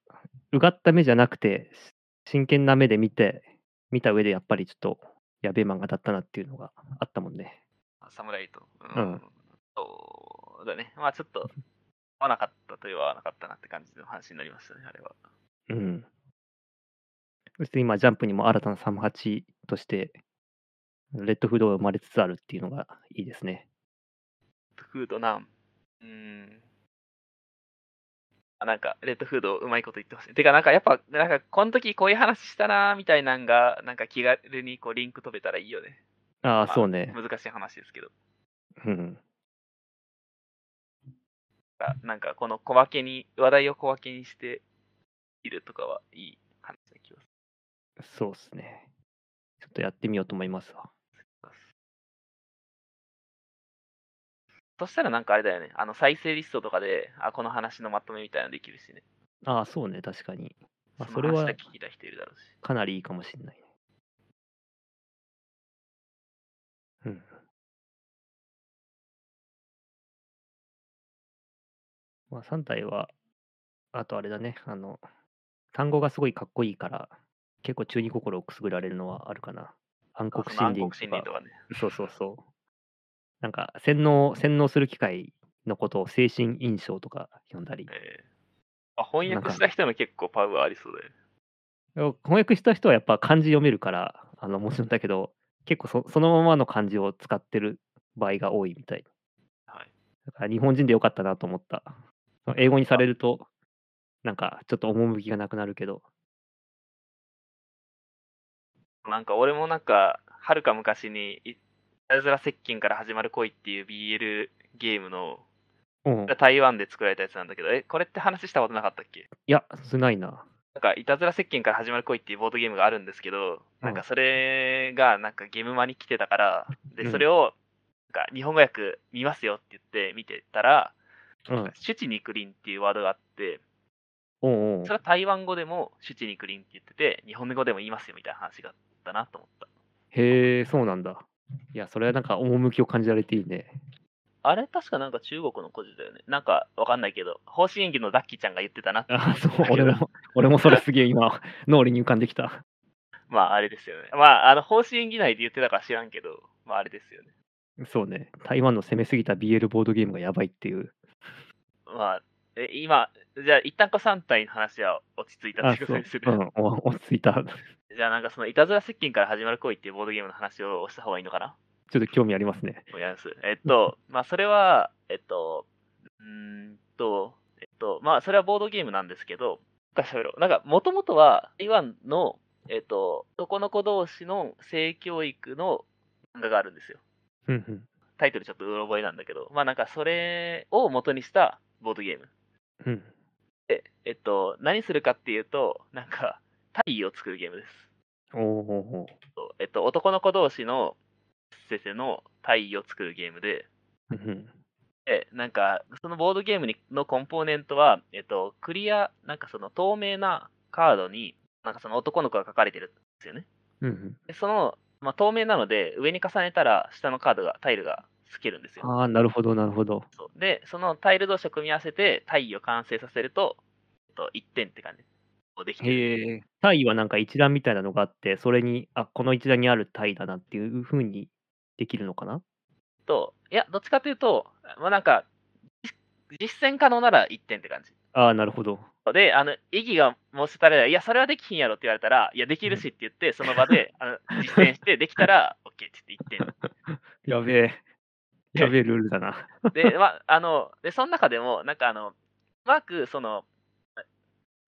うがった目じゃなくて、真剣な目で見て、見た上でやっぱりちょっとやべえ漫画だったなっていうのがあったもんね。侍と。うんそうだね。まあちょっと、合わなかったといえば合わなかったなって感じの話になりましたね、あれは。うん。そして今、ジャンプにも新たな38として、レッドフードが生まれつつあるっていうのがいいですね。フードなん。うーん。あなんか、レッドフードうまいこと言ってほしい。てか、なんかやっぱ、なんか、この時こういう話したなーみたいなんが、なんか気軽にこうリンク飛べたらいいよね。ああ、まあそうね。難しい話ですけど。うん。あなんか、この小分けに、話題を小分けにしているとかはいい話な気がすそうっすね。ちょっとやってみようと思いますわ。そしたらなんかあれだよね。あの、再生リストとかで、あ、この話のまとめみたいなのできるしね。ああ、そうね、確かに。あそれはその話だけ聞きたい人いるだろうし。かなりいいかもしれないね。うん。まあ、3体は、あとあれだね、あの、単語がすごいかっこいいから、結構中二心をくすぐられるのはあるかな。暗黒あその暗森黒林とか森林とかね。そうそうそう。なんか、洗脳、洗脳する機会のことを精神印象とか呼んだり。えーあ翻訳した人も結構パワーありそうだよね。翻訳した人はやっぱ漢字読めるから、あの、もちろんだけど、結構そそのままの漢字を使ってる場合が多いみたい。はい。だから日本人でよかったなと思った。英語にされると、なんかちょっと趣がなくなるけど。なんか俺もなんか、はるか昔に、いたずら接近から始まる恋っていう BL ゲームの、うん。い台湾で作られたやつなんだけど、え、これって話したことなかったっけ？や、少ないな。なんか、いたずら接近から始まる恋っていうボードゲームがあるんですけど、なんかそれがなんかゲームマに来てたから、で、うんそれを、なんか日本語訳見ますよって言って見てたら、うん。シュチニクリンっていうワードがあって、おうおうそれは台湾語でもシュチニクリンって言ってて、日本語でも言いますよみたいな話があったなと思った。へえ、そうなんだ。いや、それはなんか趣を感じられていいね。あれ確かなんか中国の故事だよね。なんかわかんないけど、方針演技のダッキーちゃんが言ってたなって。あ、そう、俺も、俺もそれすげえ今、脳裏に浮かんできた。まああれですよね。まあ、あの、方針演技内で言ってたから知らんけど、まああれですよね。そうね。台湾の攻めすぎた BL ボードゲームがやばいっていう。まあ、え今、じゃあ一旦こ3体の話は落ち着いたってことにする？うん、お落ち着いた。じゃあなんかそのいたずら接近から始まる恋っていうボードゲームの話をした方がいいのかな？ちょっと興味ありますね。えっと、(laughs) まあそれは、えっと、うーんと、えっと、まあそれはボードゲームなんですけど、なんか喋ろう。なんか、もともとは台湾の、えっと、男の子同士の性教育の漫画があるんですよ。タイトルちょっとうろ覚えなんだけど、まあなんかそれを元にしたボードゲーム。うん。で、えっと、何するかっていうと、なんか、体位を作るゲームです。おお。えっと、男の子同士の先生の体位を作るゲームで。で、なんか、そのボードゲームにのコンポーネントは、えっと、クリア、なんかその透明なカードに、なんかその男の子が書かれてるんですよね。でその、まあ、透明なので、上に重ねたら、下のカードが、タイルが透けるんですよ。ああ、なるほど、なるほど。で、そのタイル同士を組み合わせて、体位を完成させると、えっと、1点って感じ。できてる。へえ。体はなんか一覧みたいなのがあって、それに、あ、この一覧にある体だなっていう風にできるのかな？と、いや、どっちかというと、まあ、なんか、実実践可能なら1点って感じ。ああ、なるほど。で、あの、意義が申し立てられたら、いや、それはできひんやろって言われたら、いや、できるしって言って、その場で (laughs) あの実践して、できたら、OK って言って1 (laughs) やべえ。やべえルールだな。点。で、まあ、あの、で、その中でも、なんかあの、うまく、その、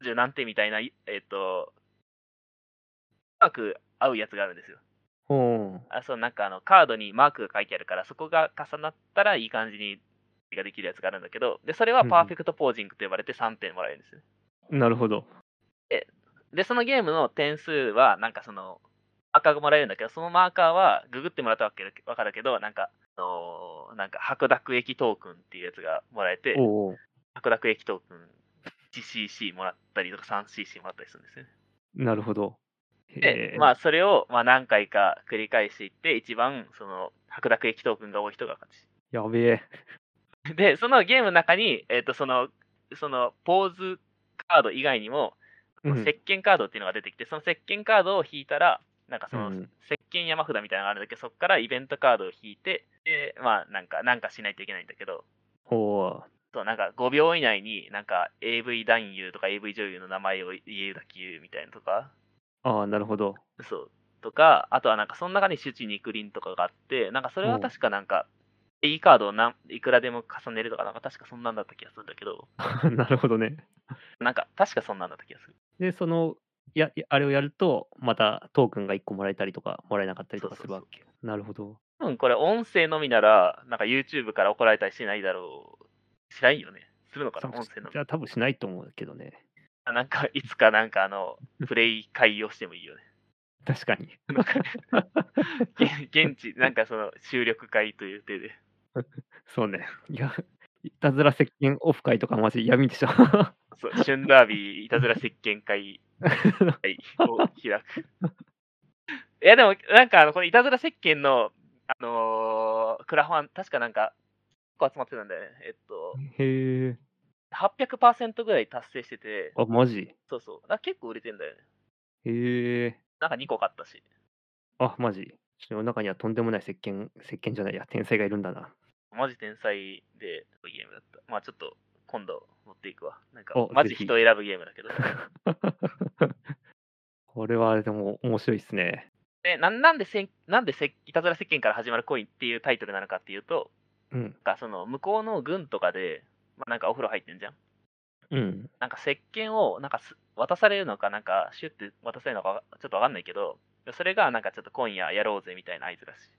十何点みたいな、えっ、と、うまく合うやつがあるんですよ。ほあそう、なんかあの、カードにマークが書いてあるから、そこが重なったらいい感じにができるやつがあるんだけど、で、それはパーフェクトポージングと呼ばれて3点もらえるんですよ。う。なるほど。で、そのゲームの点数は、なんかその、マーカーがもらえるんだけど、そのマーカーはググってもらったわけわかるけど、なんか、あのーなんか白濁液トークンっていうやつがもらえて。白濁液トークン 1cc もらったりとか 3cc もらったりするんですよね。なるほど。で、まあ、それを、まあ、何回か繰り返していって、一番、その、白濁液トークンが多い人が勝ち。やべえ。(laughs) で、そのゲームの中に、えっ、と、その、その、ポーズカード以外にも、うん石鹸カードっていうのが出てきて、その石鹸カードを引いたら、なんかその、うん石鹸山札みたいなのがあるんだけど、そこからイベントカードを引いて、で、まあ、なんか、なんかしないといけないんだけど、ほそう、なんか5秒以内に、なんか AV 男優とか AV 女優の名前を言えるだけ言うみたいなとか、う。ああ、なるほど。そう、とか、あとはなんかその中に周知肉林とかがあって、なんかそれは確かなんか、いいカードをなんいくらでも重ねるとか、なんか確かそんなんだった気がするんだけど、(laughs) なるほどね。なんか確かそんなんだった気がする。で、その、や、やあれをやると、またトークンが1個もらえたりとか、もらえなかったりとかするわけ。なるほど。多分これ音声のみなら、なんか YouTube から怒られたりしないだろう。しないよね。するのかな、音声のみじゃあ多分しないと思うけどね。あなんか、(laughs) いつかなんかあの、プレイ会をしてもいいよね。確かに。(laughs) 現地、なんかその、収録会という手で。(laughs) そうね。いや、いたずら石鹸オフ会とかマジ闇でしょ。そう、旬ダービーいたずら石鹸会会を開く。いや、でも、なんかあの、このいたずら石鹸の、あのークラファン、確かなんか、結構集まってたんだよね。えっと、へえ。800%ぐらい達成してて、あ、マジ？そうそう。だ結構売れてんだよね。へえ。なんか2個買ったし。あ、マジ？世の中にはとんでもない石鹸、石鹸じゃないや、天才がいるんだな。マジ天才で、ゲームだった。まあちょっと、今度持っていくわ。なんかお、マジ人を選ぶゲームだけど。(laughs) これはでも面白いっすね。でなんなんでせん、なんでせいたずら石鹸から始まる恋っていうタイトルなのかっていうと、うん。かその向こうの軍とかで、まあ、なんかお風呂入ってんじゃん？うん。なんか石鹸をなんかす渡されるのか、なんかシュッて渡されるのかちょっとわかんないけど、それがなんかちょっと今夜やろうぜみたいな合図らしい。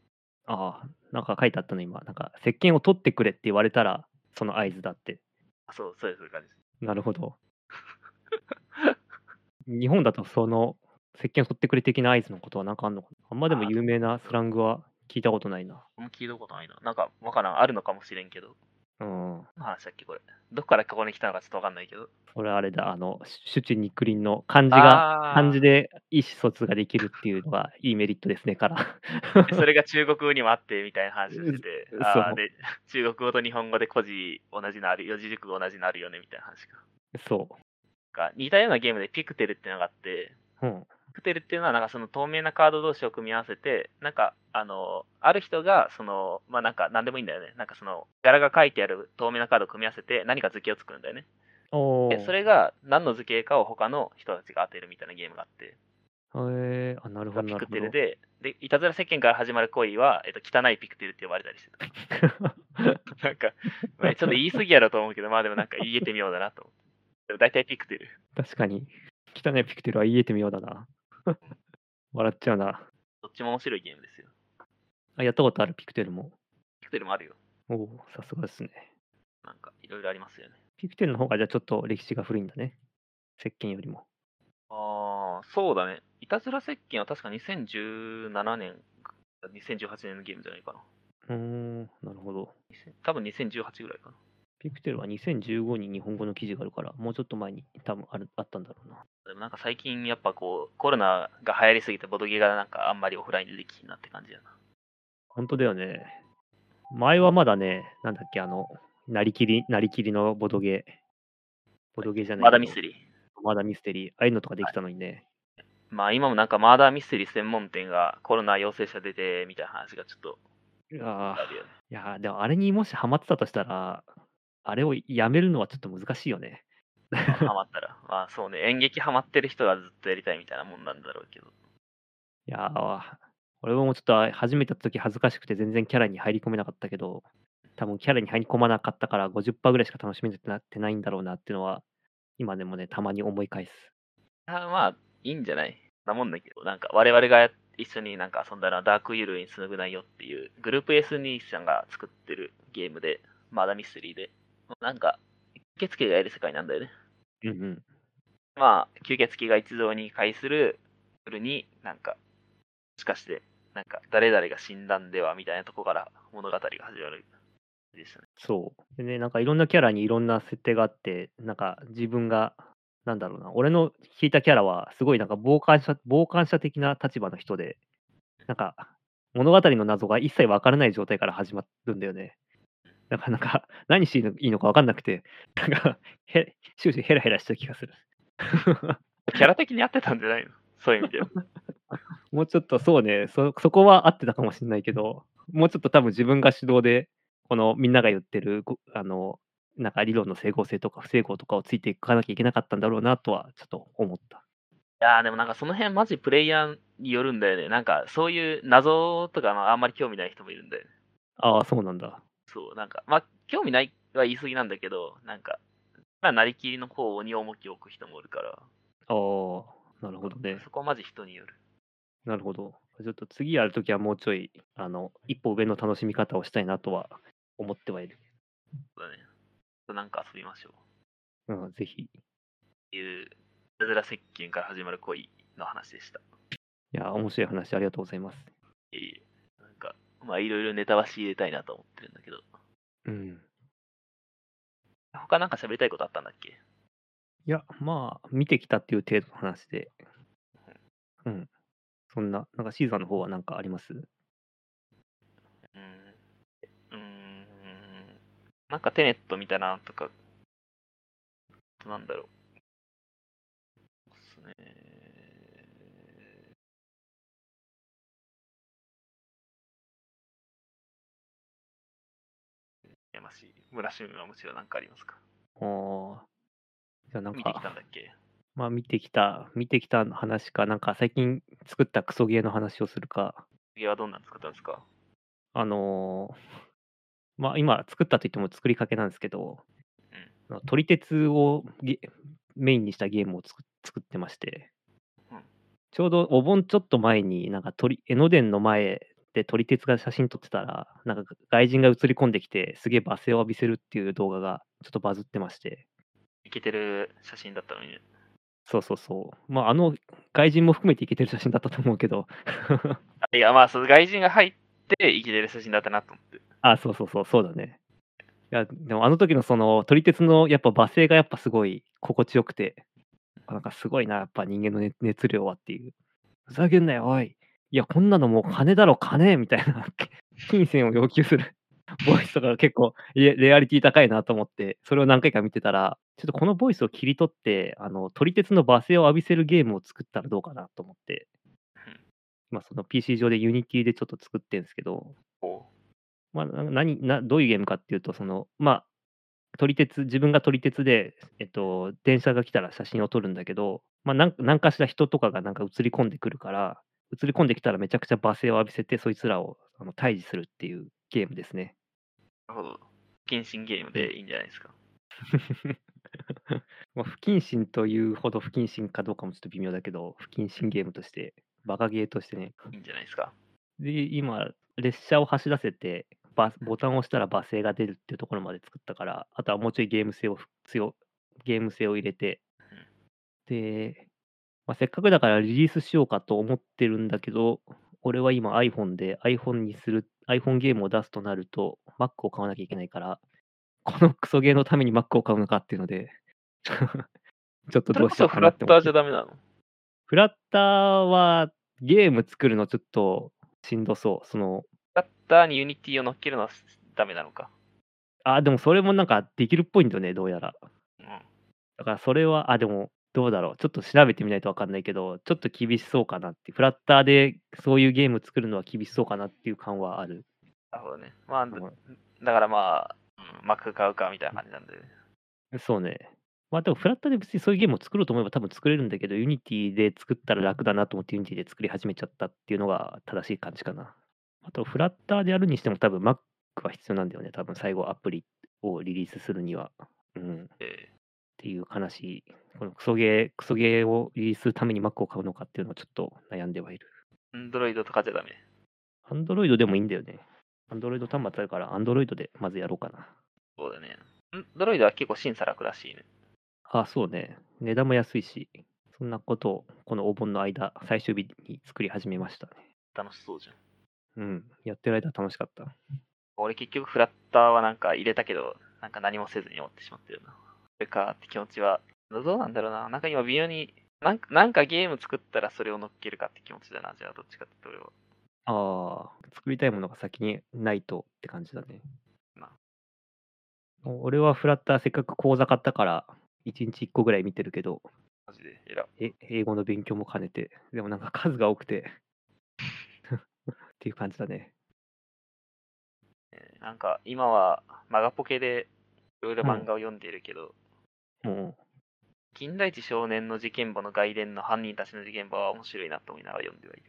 ああ、なんか書いてあったの今。なんか、石鹸を取ってくれって言われたら、その合図だって。あそう、そういうそういう感じです。なるほど。(laughs) 日本だとその石鹸を取ってくれ的な合図のことはなんかあんのかな？あんまでも有名なスラングは聞いたことないな。あんま聞いたことないな。なんかわからん、あるのかもしれんけど。うん。話だっけ、これ。どっからここに来たのかちょっとわかんないけど。それあれだ、あの、シュチ肉林の漢字が、漢字で意思疎通ができるっていうのがいいメリットですねから。でそれが中国語にもあってみたいな話をしてて、(laughs) うんあで中国語と日本語で古字同じのある、四字熟語同じのあるよねみたいな話が。そが似たようなゲームでピクテルっていうのがあって、う。うん。ピクテルっていうのはなんかその透明なカード同士を組み合わせて、なんかあの、ある人がその、まあなんか何でもいいんだよね。なんかその柄が書いてある透明なカードを組み合わせて何か図形を作るんだよね。おでそれが何の図形かを他の人たちが当てるみたいなゲームがあって、へえあ、なるほど、ピク。テルで、で、いたずら世間から始まる恋は、えっと、汚いピクテルって呼ばれたりしてた。(laughs) なんか、まあちょっと言い過ぎやろと思うけど、まあでもなんか言えてみようだなと思って。でも大体ピクテル。確かに。汚いピクテルは言えてみようだな。(laughs) 笑っちゃうな。どっちも面白いゲームですよ。あ、やったことある、ピクテルも。ピクテルもあるよ。おお、さすがですね。なんか、いろいろありますよね。ピクテルの方がじゃあちょっと歴史が古いんだね。石鹸よりも。ああ、そうだね。いたずら石鹸は確か2017年、2018年のゲームじゃないかな。うーん、なるほど。多分2018ぐらいかな。ピクテルは2015に日本語の記事があるから、もうちょっと前に多分あるあったんだろうな。でもなんか最近やっぱこう、コロナが流行りすぎてボドゲがなんかあんまりオフラインでできひんなって感じやな。本当だよね。前はまだね、なんだっけ、あの、なりきり、なりきりのボドゲ。ボドゲじゃないまだミステリー。まだミステリー。ああいうのとかできたのにね。まあ今もなんかマーダーミステリー専門店がコロナ陽性者出てみたいな話がちょっとあるよね。いやーでもあれにもしハマってたとしたら、あれをやめるのはちょっと難しいよね。まあハマったら。(laughs) まあそうね、演劇ハマってる人がずっとやりたいみたいなもんなんだろうけど。いやー俺もちょっと初めてやった時恥ずかしくて全然キャラに入り込めなかったけど、多分キャラに入り込まなかったから50%ぐらいしか楽しめてなってないんだろうなっていうのは、今でもね、たまに思い返す。あまあ、いいんじゃない？なもんだけど、なんか我々が一緒になんか遊んだのはダークユールにつなぐないよっていうグループ S 兄さんが作ってるゲームで、まだミステリーで、なんか、吸血鬼がやる世界なんだよね。うんうん。まあ、吸血鬼が一堂に会する夜に、なんか、もしかして、なんか、誰々が死んだんではみたいなとこから物語が始まる。でしたね。そう。でね、なんかいろんなキャラにいろんな設定があって、なんか自分が、なんだろうな、俺の引いたキャラは、すごいなんか傍観者、傍観者的な立場の人で、なんか、物語の謎が一切わからない状態から始まるんだよね。だからなんか、(laughs) 何していいのかわかんなくて、なんか、へ終始ヘラヘラした気がする。(laughs) キャラ的に合ってたんじゃないの？そういう意味では。(laughs) もうちょっとそうね、そそこは合ってたかもしれないけど、もうちょっと多分自分が主導で、このみんなが言ってるごあの、なんか理論の整合性とか不整合とかをついていかなきゃいけなかったんだろうなとはちょっと思った。いやーでもなんかその辺マジプレイヤーによるんだよね。なんかそういう謎とかのあんまり興味ない人もいるんだよね。ああ、そうなんだ。そう、なんか、まあ、興味ないは言い過ぎなんだけど、なんか、まあ、なりきりの方に重きを置く人もいるから、ああ、なるほどね。そこはマジ人による。なるほど。ちょっと次やるときはもうちょい、あの、一歩上の楽しみ方をしたいなとは思ってはいる。そうだね。なんか遊びましょう。うん、ぜひ。いう、いたずら接近から始まる恋の話でした。や、面白い話ありがとうございます。いえいまあ、いろいろネタは仕入れたいなと思ってるんだけど、うん。他なんか喋りたいことあったんだっけ？いや、まあ、見てきたっていう程度の話で。うん。そんな、なんかシーザーの方は何かあります？うーん。うーん。なんかテネットみたいなのとか、なんだろう。ですね。やましい。村趣味はもちろん何かありますか？ああ。じゃあなん見てきたか、んだっけ？まあ見てきた、見てきた話か、なんか最近作ったクソゲーの話をするか、次はどんなの作ったんですか？あのーまあ今作ったといっても作りかけなんですけど、あの撮り鉄をゲメインにしたゲームを作作ってまして。うん、ちょうどお盆ちょっと前に、なんか鳥江ノ電の前で撮り鉄が写真撮ってたら、なんか外人が映り込んできて、すげえ罵声を浴びせるっていう動画がちょっとバズってまして、いけてる写真だったのにね。そうそうそう。まあ、あの外人も含めていけてる写真だったと思うけど、あ (laughs) いや、まあ、その外人が入っていけてる写真だったなと思って。あ、そうそうそう、そうだね。いや、でもあの時のその撮り鉄のやっぱ罵声がやっぱすごい心地よくて、なんかすごいな、やっぱ人間の熱熱量はっていう。ふざけんなよ、おい。いや、こんなのもう金だろ、金！みたいな、(laughs) 金銭を要求する。ボイスとかが結構レレアリティ高いなと思って、それを何回か見てたら、ちょっとこのボイスを切り取って、あの、撮り鉄の罵声を浴びせるゲームを作ったらどうかなと思って。うん、まあ、その PC 上で Unity でちょっと作ってるんですけど、まあ、な何などういうゲームかっていうと、そのまあ、撮り鉄、自分が撮り鉄で、えっと、電車が来たら写真を撮るんだけど、まあ、なん何かしら人とかがなんか映り込んでくるから、映り込んできたらめちゃくちゃ罵声を浴びせて、そいつらをあの退治するっていうゲームですね。なるほど。不謹慎ゲームでいいんじゃないですか。(laughs) まあ、不謹慎というほど不謹慎かどうかもちょっと微妙だけど、不謹慎ゲームとして、バカゲーとしてね。いいんじゃないですか。で、今、列車を走らせて、バボタンを押したら罵声が出るっていうところまで作ったから、あとはもうちょいゲーム性をゲーム性を入れて、で、まあ、せっかくだからリリースしようかと思ってるんだけど、俺は今 iPhone で iPhone にする、iPhone ゲームを出すとなると Mac を買わなきゃいけないから、このクソゲーのために Mac を買うのかっていうので、ちょっとどうしよそうフラッタかなって思って。ーじゃダメなのフラッターはゲーム作るのちょっとしんどそう。その、フラッターに Unity を乗っけるのはダメなのか。あ、でもそれもなんかできるっぽいんだよね、どうやら。うん。だからそれは、あ、でもどうだろう。ちょっと調べてみないとわかんないけど、ちょっと厳しそうかなって。フラッターでそういうゲーム作るのは厳しそうかなっていう感はある。なるほどね。まあ、うんだからまあ、うん、Mac 買うかみたいな感じなんで、ね。そうね。まあでもフラッターで別にそういうゲームを作ろうと思えば多分作れるんだけど、 Unity で作ったら楽だなと思って Unity で作り始めちゃったっていうのが正しい感じかな。あとフラッターでやるにしても多分 Mac は必要なんだよね。多分最後アプリをリリースするには。うん。っえていう悲しい、このクソゲー、クソゲーをリリースするために Mac を買うのかっていうのはちょっと悩んではいる。ー、Android とかじゃダメ？Android でもいいんだよね。Android 端末あるから Android でまずやろうかな。そうだね。Android は結構審査楽らしいね。あ、そうね。値段も安いし、そんなことをこのお盆の間、最終日に作り始めましたね。楽しそうじゃん。うん。やってる間楽しかった。俺結局フラッターはなんか入れたけど、なんか何もせずに終わってしまってるな。それかって気持ちは、どうなんだろうな。なんか今微妙に、なんかなんかゲーム作ったらそれを乗っけるかって気持ちだな。じゃあどっちかって俺は。ああ、作りたいものが先にないとって感じだねな。俺はフラッターせっかく講座買ったから、1日1個ぐらい見てるけど、マジで。えら。え英語の勉強も兼ねて、でもなんか数が多くてっていう感じだね。えーなんか今はマガポケでいろいろ漫画を読んでいるけど、も金田一少年の事件簿の外伝の犯人たちの事件簿は面白いなと思いながら読んではいる。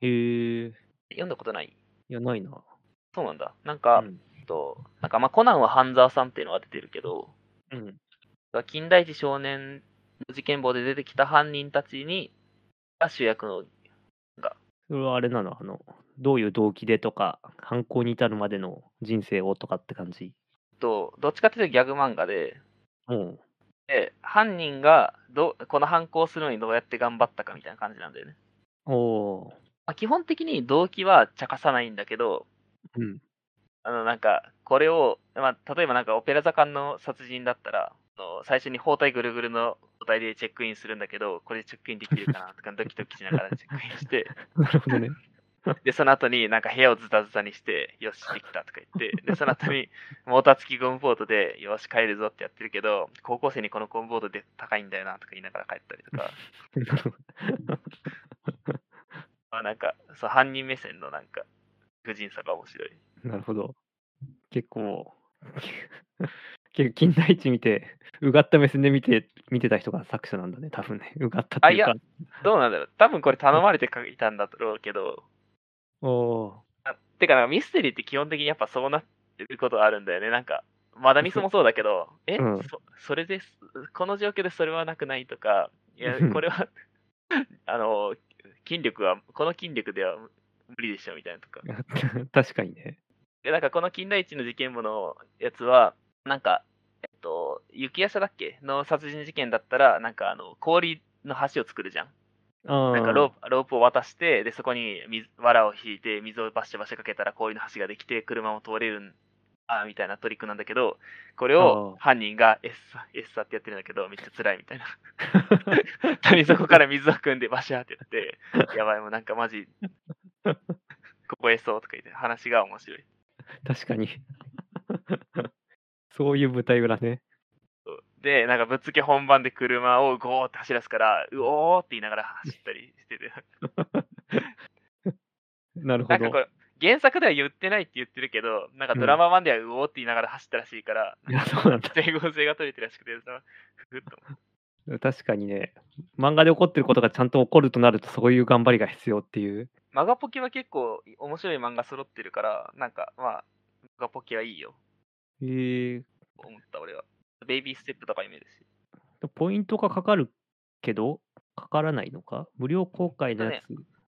う、へえ読んだことない？いや、ないな。そうなんだ。なんか、うん。と、なんかまあコナンは半沢さんっていうのが出てるけど、うん。金田一少年の事件簿で出てきた犯人たちに、が主役の、それはあれなの？あの、どういう動機でとか、犯行に至るまでの人生をとかって感じ？と、どっちかっていうとギャグ漫画で、うん。で、犯人がどうこの犯行するのにどうやって頑張ったかみたいな感じなんだよね。おおまあ、基本的に動機は茶化さないんだけど、ー。うん。あの、なんか、これを、まあ、例えばなんか、オペラ座館の殺人だったら、最初に包帯ぐるぐるの包帯でチェックインするんだけど、これでチェックインできるかなとか、ドキドキしながらチェックインして、(laughs) なるほどね。(laughs) で、その後になんか部屋をズタズタにして、よし、できたとか言って、(laughs) で、その後にモーター付きゴムボートで、よし、帰るぞってやってるけど、高校生にこのゴムボートで高いんだよなとか言いながら帰ったりとか、(laughs) まあなんか、そう、犯人目線のなんか、婦人さが面白い。なるほど。結構、結構、金田一見て、うがった目線で見て、見てた人が作者なんだね、多分ね。うがったっていうか。どうなんだろう多分これ頼まれて書いたんだろうけど、おおあてかミステリーって基本的にやっぱそうなってることあるんだよね。なんか、まだミスもそうだけど、(laughs) え、うんそそれです、この状況でそれはなくないとか、いやうん、これは、(laughs) あの、筋力は、この筋力では無理でしょみたいなとか。ー。(laughs) 確かにね。で、なんかこの金田一の事件簿のやつは、なんか、えっと、雪夜叉だっけ？の殺人事件だったら、なんかあの、氷の橋を作るじゃん。あなんかロープロープを渡して、で、そこに水藁を引いて、水をバシャバシャかけたら氷の橋ができて、車も通れるんあーみたいなトリックなんだけど、これを犯人がエッサ、エッサってやってるんだけど、めっちゃ辛いみたいな。(laughs) 谷底から水を汲んでバシャーってやって、やばい、もうなんかマジ、ここエッそうとか言って、話が面白い。確かに。(laughs) そういう舞台裏ね。で、なんかぶっつけ本番で車をゴーって走らすから、うおーって言いながら走ったりしてて。(laughs) なるほどなんかこ。れ、原作では言ってないって言ってるけど、なんかドラマ版ではうおーって言いながら走ったらしいから、いや、そうなんだ。整合性が取れてるらしくてさ、ふふっと。(laughs) 確かにね、漫画で起こってることがちゃんと起こるとなると、そういう頑張りが必要っていう。マガポケは結構面白い漫画揃ってるから、なんかまあ、マガポケはいいよ、えー、思った俺は。ベイビーステップとか読めるし。ポイントがかかるけど、かからないのか？無料公開のやつ。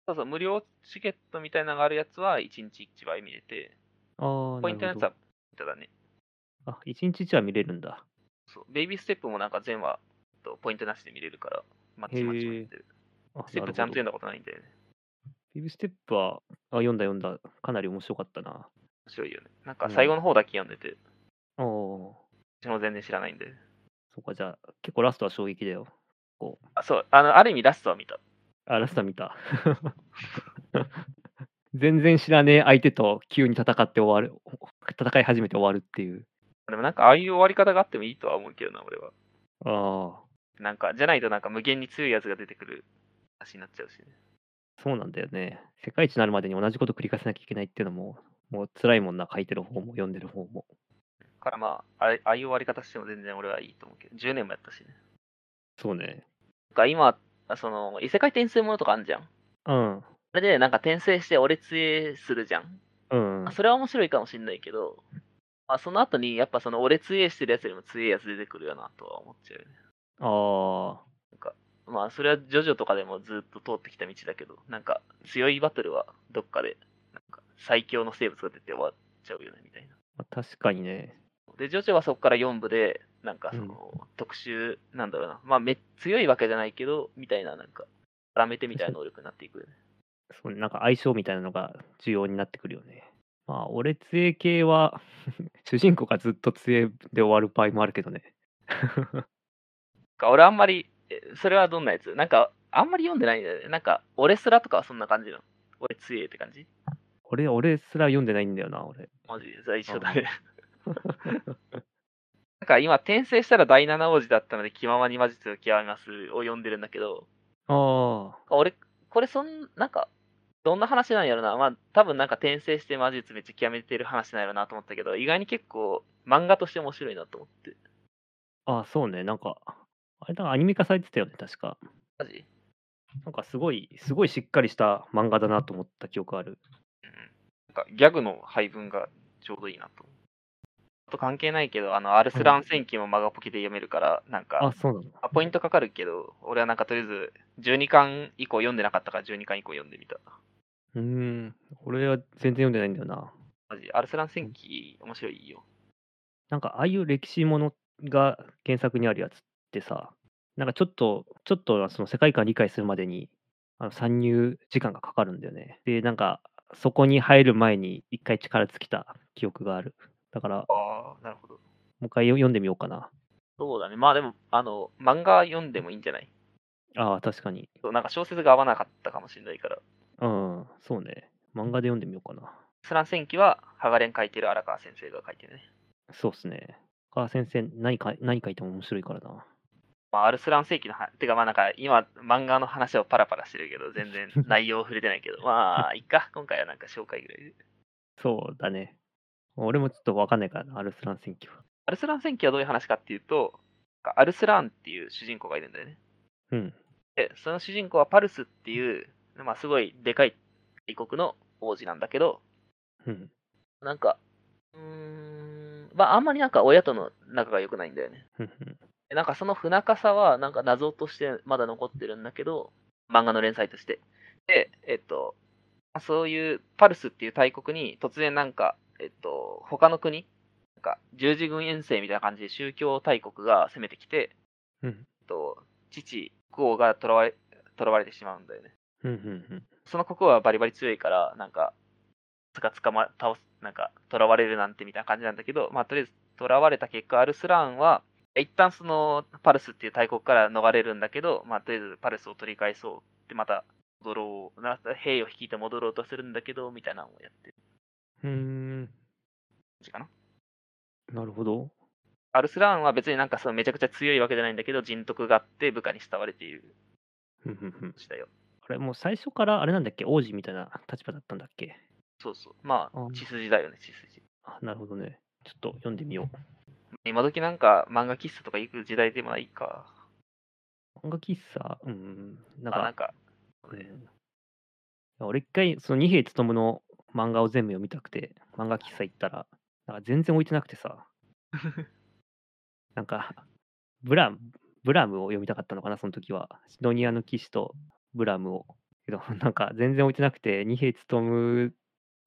そうそう、無料チケットみたいなのがあるやつは1日1話見れて、ああ、ポイントのやつはなるほど。ポイントだね。あ、1日1話見れるんだ。そう、ベイビーステップもなんか全話とポイントなしで見れるから、まちまち見てる。あ、ステッ。プちゃんと読んだことないんだよね。ビブステップは、あ、読んだ読んだ。かなり面白かったな。面白いよね。なんかうん最後の方だけ読んでて、おお私も全然知らないんで。そっか、じゃあ、結構ラストは衝撃だよ。こう。あ、そう、あの、ある意味ラストは見た。あ、ラストは見た。(laughs) 全然知らねえ相手と急に戦って終わる。戦い始めて終わるっていう。でもなんかああいう終わり方があってもいいとは思うけどな、俺は。ああ、なんか、じゃないとなんか無限に強いやつが出てくる話になっちゃうしね。そうなんだよね。世界一になるまでに同じこと繰り返さなきゃいけないっていうのも、もう辛いもんな、書いてる方も読んでる方も。からまあ、あれああいう終わり方しても全然俺はいいと思うけど、10年もやったしね。そうね。なんか今、その、異世界転生ものとかあんじゃん。うん。それでなんか転生して俺杖するじゃん。うんまあ。それは面白いかもしんないけど、まあ、その後にやっぱその俺杖してるやつよりも強いやつ出てくるよなとは思っちゃうよね。ああ、まあそれはジョジョとかでもずっと通ってきた道だけど、なんか強いバトルはどっかでなんか最強の生物が出て終わっちゃうよねみたいな。まあ確かにね。で、ジョジョはそこから4部で、なんかその、特殊、なんだろうな、まあめ強いわけじゃないけど、みたいななんか、絡めてみたいな能力になっていくよね。そうなんか相性みたいなのが重要になってくるよね。まあ、俺杖系は (laughs) 主人公がずっと杖で終わる場合もあるけどね。か俺あんまり、えそれはどんなやつ？なんか、あんまり読んでないんだよね。なんか、俺すらとかはそんな感じなの。俺強いって感じ？俺、俺すら読んでないんだよな、俺。マジで、最初だね。(laughs) なんか今、転生したら第七王子だったので、気ままに魔術を極めますを読んでるんだけど、ああ、俺、これそん、なんか、どんな話なんやろな。まあ、多分なんか転生して魔術めっちゃ極めてる話なんやろなと思ったけど、意外に結構漫画として面白いなと思って。ああ、そうね。なんか、あれだ、アニメ化されてたよね、確か。マジ？なんかすごい、すごいしっかりした漫画だなと思った記憶ある。うん。なんかギャグの配分がちょうどいいなと。あと関係ないけど、あの、アルスラン戦記もマガポケで読めるから、なんか、あ、そうなの？あポイントかかるけど、俺はなんかとりあえず12巻以降読んでなかったから12巻以降読んでみた。うーん、俺は全然読んでないんだよな。マジ、アルスラン戦記面白いよ。なんか、ああいう歴史ものが原作にあるやつってさ、なんかちょっと、ちょっとその世界観理解するまでに、あの参入時間がかかるんだよね。で、なんか、そこに入る前に一回力尽きた記憶がある。だから、もああ、なるほど。う一回読んでみようかな。そうだね。まあでも、あの、漫画読んでもいいんじゃない？ああ、確かに。そうなんか小説が合わなかったかもしれないから。うん、そうね。漫画で読んでみようかな。スラン戦記は、ハガレン書いてる荒川先生が書いてるね。そうっすね。川先生、何か、何書いても面白いからな。まあ、アルスラン世紀の話、てかまあなんか今漫画の話をパラパラしてるけど、全然内容触れてないけど、(laughs) まあ、いっか、今回はなんか紹介ぐらいで。そうだね。俺もちょっとわかんないからな、アルスラン戦記は。アルスラン戦記はどういう話かっていうと、アルスランっていう主人公がいるんだよね。うん。で、その主人公はパルスっていう、まあすごいでかい帝国の王子なんだけど、うん。なんか、うーん、まああんまりなんか親との仲が良くないんだよね。なんかその不仲さはなんか謎としてまだ残ってるんだけど、漫画の連載として。で、えっと、そういうパルスっていう大国に突然なんか、えっと、他の国、なんか十字軍遠征みたいな感じで宗教大国が攻めてきて、うん。えっと、父、国王が囚われ、囚われてしまうんだよね。うんうんうん。その国王はバリバリ強いから、なんか、つかつかま、倒す、なんか、囚われるなんてみたいな感じなんだけど、まあ、とりあえず、囚われた結果、アルスラーンは、一旦その、パルスっていう大国から逃れるんだけど、まあ、とりあえずパルスを取り返そうって、また、戻ろう、な兵を率いて戻ろうとするんだけど、みたいなのをやってるうーん。感じかな。なるほど。アルスラーンは別になんかそのめちゃくちゃ強いわけじゃないんだけど、人徳があって部下に慕われているふんふんふん星だよ。あれ、もう最初からあれなんだっけ？王子みたいな立場だったんだっけ？そうそう。まああ、血筋だよね、血筋。あ、なるほどね。ちょっと読んでみよう。今時なんか漫画喫茶とか行く時代でもないか。漫画喫茶？うん。なんまあ、なんか、か、うん俺一回、その二兵勉の漫画を全部読みたくて、漫画喫茶行ったら、なんか全然置いてなくてさ、なんか、ブラム、ブラムを読みたかったのかな、その時は。シドニアの騎士とブラムをけど、(laughs) なんか全然置いてなくて、二瓶勉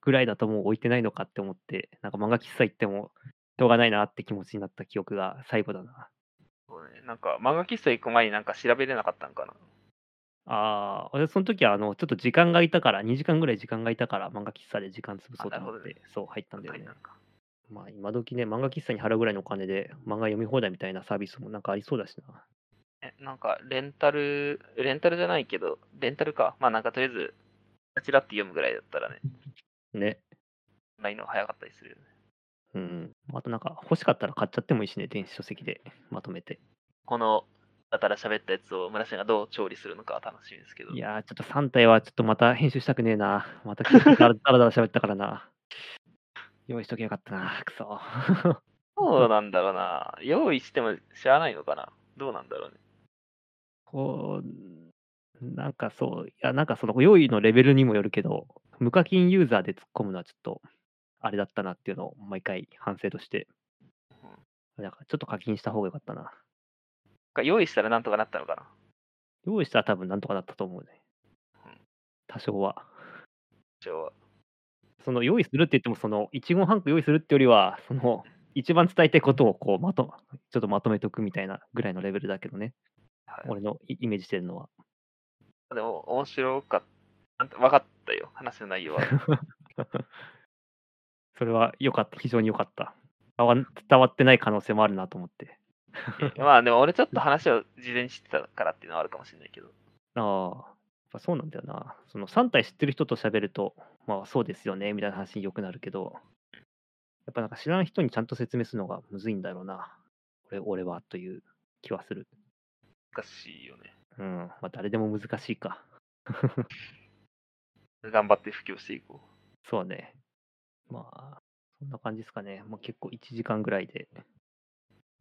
ぐらいだともう置いてないのかって思って、なんか漫画喫茶行っても、しょうがないなって気持ちになった記憶が最後だな。そうね。なんか、漫画喫茶行く前になんか調べれなかったんかな。ああ、俺その時はあの、ちょっと時間が空いたから、2時間ぐらい時間が空いたから、漫画喫茶で時間潰そうと思って、あなるほどねそう入ったんだよねなん。かまあ今時ね、漫画喫茶に払うぐらいのお金で漫画読み放題みたいなサービスもなんかありそうだしな。えなんか、レンタル、レンタルじゃないけど、レンタルか。まあなんかとりあえず、ちらって読むぐらいだったらね、(laughs) ね。ないの早かったりするよね。うん。あとなんか欲しかったら買っちゃってもいいしね、電子書籍でまとめて。この、だったら喋ったやつを村瀬がどう調理するのかは楽しみですけど。いやー、ちょっと3体はちょっとまた編集したくねえな。まただらだらだら喋ったからな。用意しとけよかったな。くそ。そうなんだろうな。用意してもしゃあないのかな。どうなんだろうね。こう、なんかそう、いや、なんかその用意のレベルにもよるけど、無課金ユーザーで突っ込むのはちょっと、あれだったなっていうのを毎回反省として、なんかちょっと課金した方がよかったな。か用意したらなんとかなったのかな。用意したら多分なんとかなったと思うねうん。多少は。一応は。その用意するって言っても、その一言半句用意するってよりは、その一番伝えたいことをこうまと、ちょっとまとめとくみたいなぐらいのレベルだけどね。はい俺のイイメージしてるのは。でも、面白かった。分かったよ。話の内容は。(laughs) それは良かった。非常に良かった。伝わってない可能性もあるなと思って。(laughs) まあでも俺ちょっと話を事前に知ってたからっていうのはあるかもしれないけど。ああ、やっぱそうなんだよな。その3体知ってる人と喋ると、まあそうですよね、みたいな話によくなるけど、やっぱなんか知らん人にちゃんと説明するのがむずいんだろうな。俺俺はという気はする。難しいよね。うん。まあ誰でも難しいか。(laughs) 頑張って布教していこそうね。まあ、そんな感じですかね。まあ、結構1時間ぐらいで。う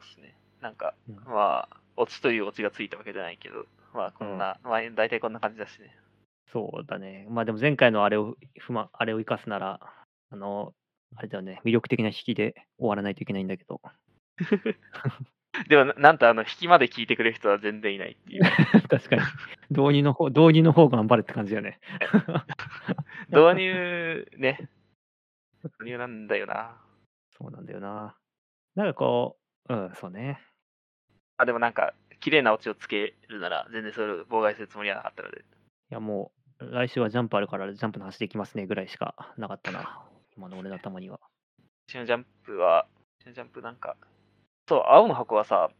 ですね。なんか、うんまあ、オチというオチがついたわけじゃないけど、まあこんな、まあ大体こんな感じだしね。そうだね。まあでも前回のあれを、不満、あれを生かすなら、あの、あれだよね、魅力的な引きで終わらないといけないんだけど。(laughs) でもな、なんとあの、引きまで聞いてくれる人は全然いないっていう。(laughs) 確かに。導入の方、導入の方頑張れって感じだよね。(laughs) 導入、ね。導入なんだよな。そうなんだよな。なんかこう、うん、そうね。あ、でもなんか、綺麗なオチをつけるなら、全然それを妨害するつもりはなかったので。いやもう、来週はジャンプあるから、ジャンプの話できますねぐらいしかなかったな。(laughs) 今の俺の頭には。うちのジャンプは、うちのジャンプなんか、そう、青の箱はさ、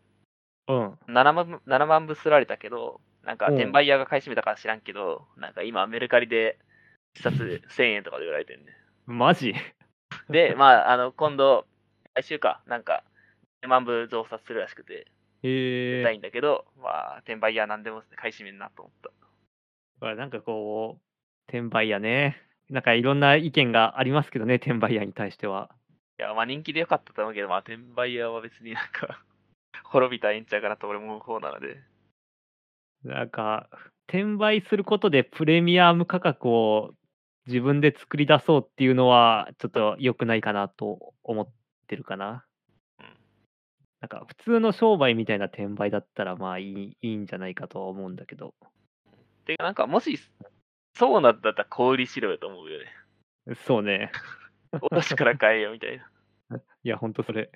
うん。7万部 ,7 万部すられたけど、なんかうん転売屋が買い占めたから知らんけど、なんか今メルカリで一冊1000円とかで売られてるね。マジ？で、まあ、あの、今度、来週か、なんか、10万部増刷するらしくて、へえたいんだけど、まあ、転売屋なんでも買い占めんなと思った。まあなんかこう、転売屋ね。なんかいろんな意見がありますけどね、転売屋に対しては。いや、まあ人気でよかったと思うけど、まあ、転売屋は別になんか、(laughs) 滅びたらええんちゃうかなと俺も思う方なので。なんか、転売することでプレミアム価格を自分で作り出そうっていうのは、ちょっと良くないかなと思ってるかな。うんなんか普通の商売みたいな転売だったらまあいいいいんじゃないかとは思うんだけど。てか、なんか、もし、そうなんだったら小売りしろよと思うよね。(laughs) そうね。(laughs) 卸から買えよみたいな。(laughs) いや、ほんとそれ。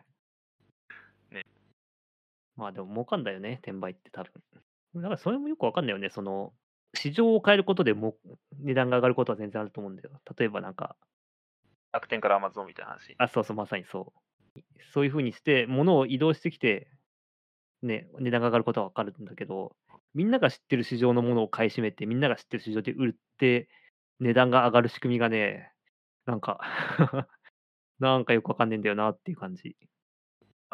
ね。まあでも儲かんだよね、転売って多分。だからそれもよくわかんないよね。その、市場を変えることでも値段が上がることは全然あると思うんだよ。例えばなんか、楽天からアマゾンみたいな話。あ、そうそう、まさにそう。そういうふうにして、物を移動してきて、ね、値段が上がることはわかるんだけど、みんなが知ってる市場のものを買い占めて、みんなが知ってる市場で売って、値段が上がる仕組みがね、なんか (laughs) なんかよくわかんねえんだよなっていう感じ。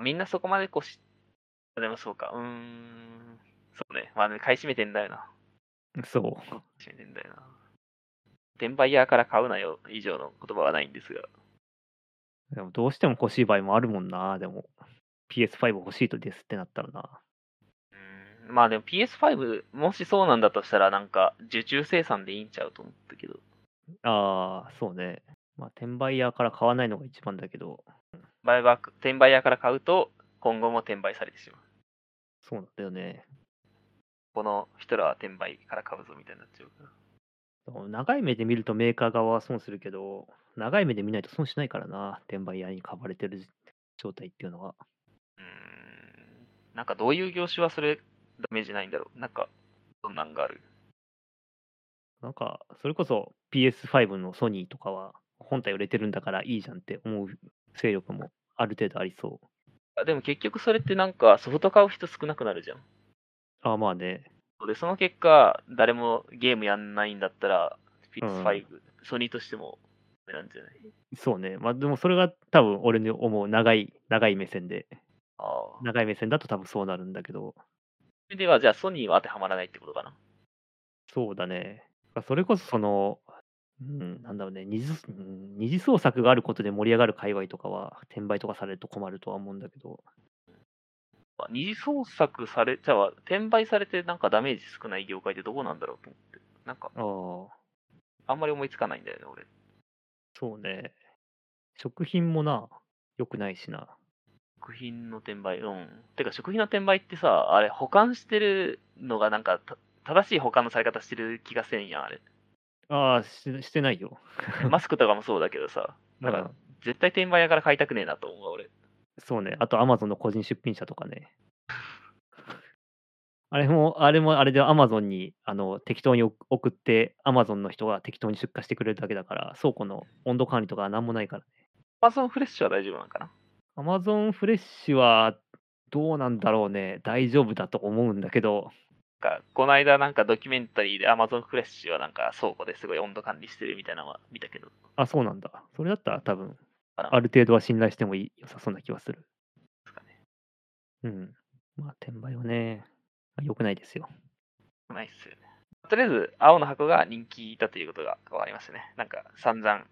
みんなそこまでこうし、でもそうか、うーん、そうね。まあ、ね、買い占めてんだよな。そう。買い占めてんだよな。転売屋から買うなよ以上の言葉はないんですが。でもどうしても欲しい場合もあるもんな、でも。PS5 欲しいとですってなったらな。うーんまあでも PS5、もしそうなんだとしたら、なんか、受注生産でいいんちゃうと思ったけど。ああ、そうね。まあ、転売屋から買わないのが一番だけど、バイバック、転売屋から買うと、今後も転売されてしまう。そうなんだよね。この人らは転売から買うぞみたいになっちゃうから。長い目で見るとメーカー側は損するけど、長い目で見ないと損しないからな、転売屋に買われてる状態っていうのは。うーん。なんかどういう業種はそれダメージないんだろう。なんか、どんなんがある？なんか、それこそ PS5 のソニーとかは、本体売れてるんだからいいじゃんって思う勢力もある程度ありそう。あでも結局それってなんかソフト買う人少なくなるじゃん。ああ、まあね。で、その結果、誰もゲームやんないんだったら、うん PS5、ソニーとしてもダメなんじゃない？そうね。まあでもそれが多分俺に思う長い、長い目線で、ああ。長い目線だと多分そうなるんだけど、それでは、じゃあソニーは当てはまらないってことかな。そうだね。それこそその、うん、なんだろうね、二次うん二次創作があることで盛り上がる界隈とかは、転売とかされると困るとは思うんだけど、まあ二次創作され、じゃあ、転売されてなんかダメージ少ない業界ってどこなんだろうと思って。なんか、ああ、あんまり思いつかないんだよね、俺。そうね。食品もな、良くないしな。食品の転売、うん。てか、食品の転売ってさ、あれ、保管してるのがなんか、た正しい保管のされ方してる気がせんやん、あれ。ああ、ししてないよ。(laughs) マスクとかもそうだけどさ、なんか、絶対転売屋から買いたくねえなと思うわ、俺。そうね。あと、アマゾンの個人出品者とかね。あれも、あれもあれでアマゾンにあの適当に送送って、アマゾンの人が適当に出荷してくれるだけだから、倉庫の温度管理とかなんもないからね。アマゾンフレッシュは大丈夫なのかな？アマゾンフレッシュはどうなんだろうね。大丈夫だと思うんだけど、なんか、この間なんかドキュメンタリーで Amazon フレッシュはなんか倉庫ですごい温度管理してるみたいなのは見たけど。あ、そうなんだ。それだったら多分、ある程度は信頼してもいい良さそうな気はする。ですかね。うん。まあ、転売はね、良くないですよ。ないっすよね。とりあえず、青の箱が人気だということが分かりましたね。なんか、散々、我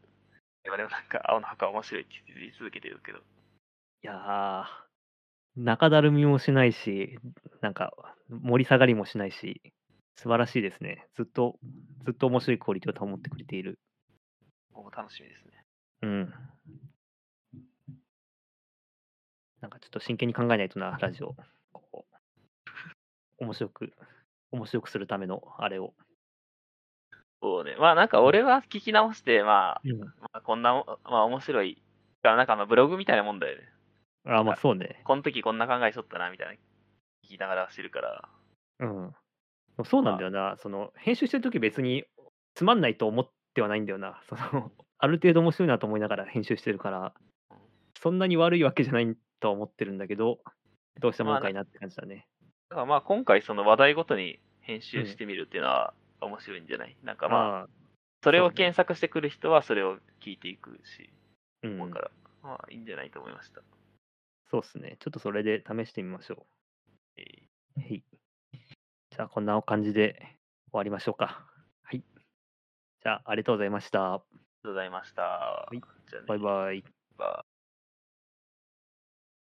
々もなんか青の箱は面白いって言い続けてるけど。いやー、中だるみもしないし、なんか盛り下がりもしないし、素晴らしいですね。ずっと、ずっと面白いクオリティを保ってくれている。もう楽しみですね。うん。なんかちょっと真剣に考えないとな、ラジオ。こう面白く、面白くするためのあれを。そうね。まあなんか俺は聞き直して、まあ、うん、まあ、こんな、まあ面白い。なんかあのブログみたいなもんだよね。あ、まあそうね。この時こんな考えしとったな、みたいな。聞きながら知るから。うん。そうなんだよな。その、編集してるとき別につまんないと思ってはないんだよな。その、(laughs) ある程度面白いなと思いながら編集してるから、そんなに悪いわけじゃないとは思ってるんだけど、どうしたもんかいなって感じだね。だからまあ今回その話題ごとに編集してみるっていうのは面白いんじゃない、なんかまあ、あ、それを検索してくる人はそれを聞いていくし、うん思うから、まあいいんじゃないと思いました。そうっすね。ちょっとそれで試してみましょえーう。はい。じゃあ、こんな感じで終わりましょうか。はい。じゃあ、ありがとうございました。ありがとうございました。いじゃあねバイバイ。バイ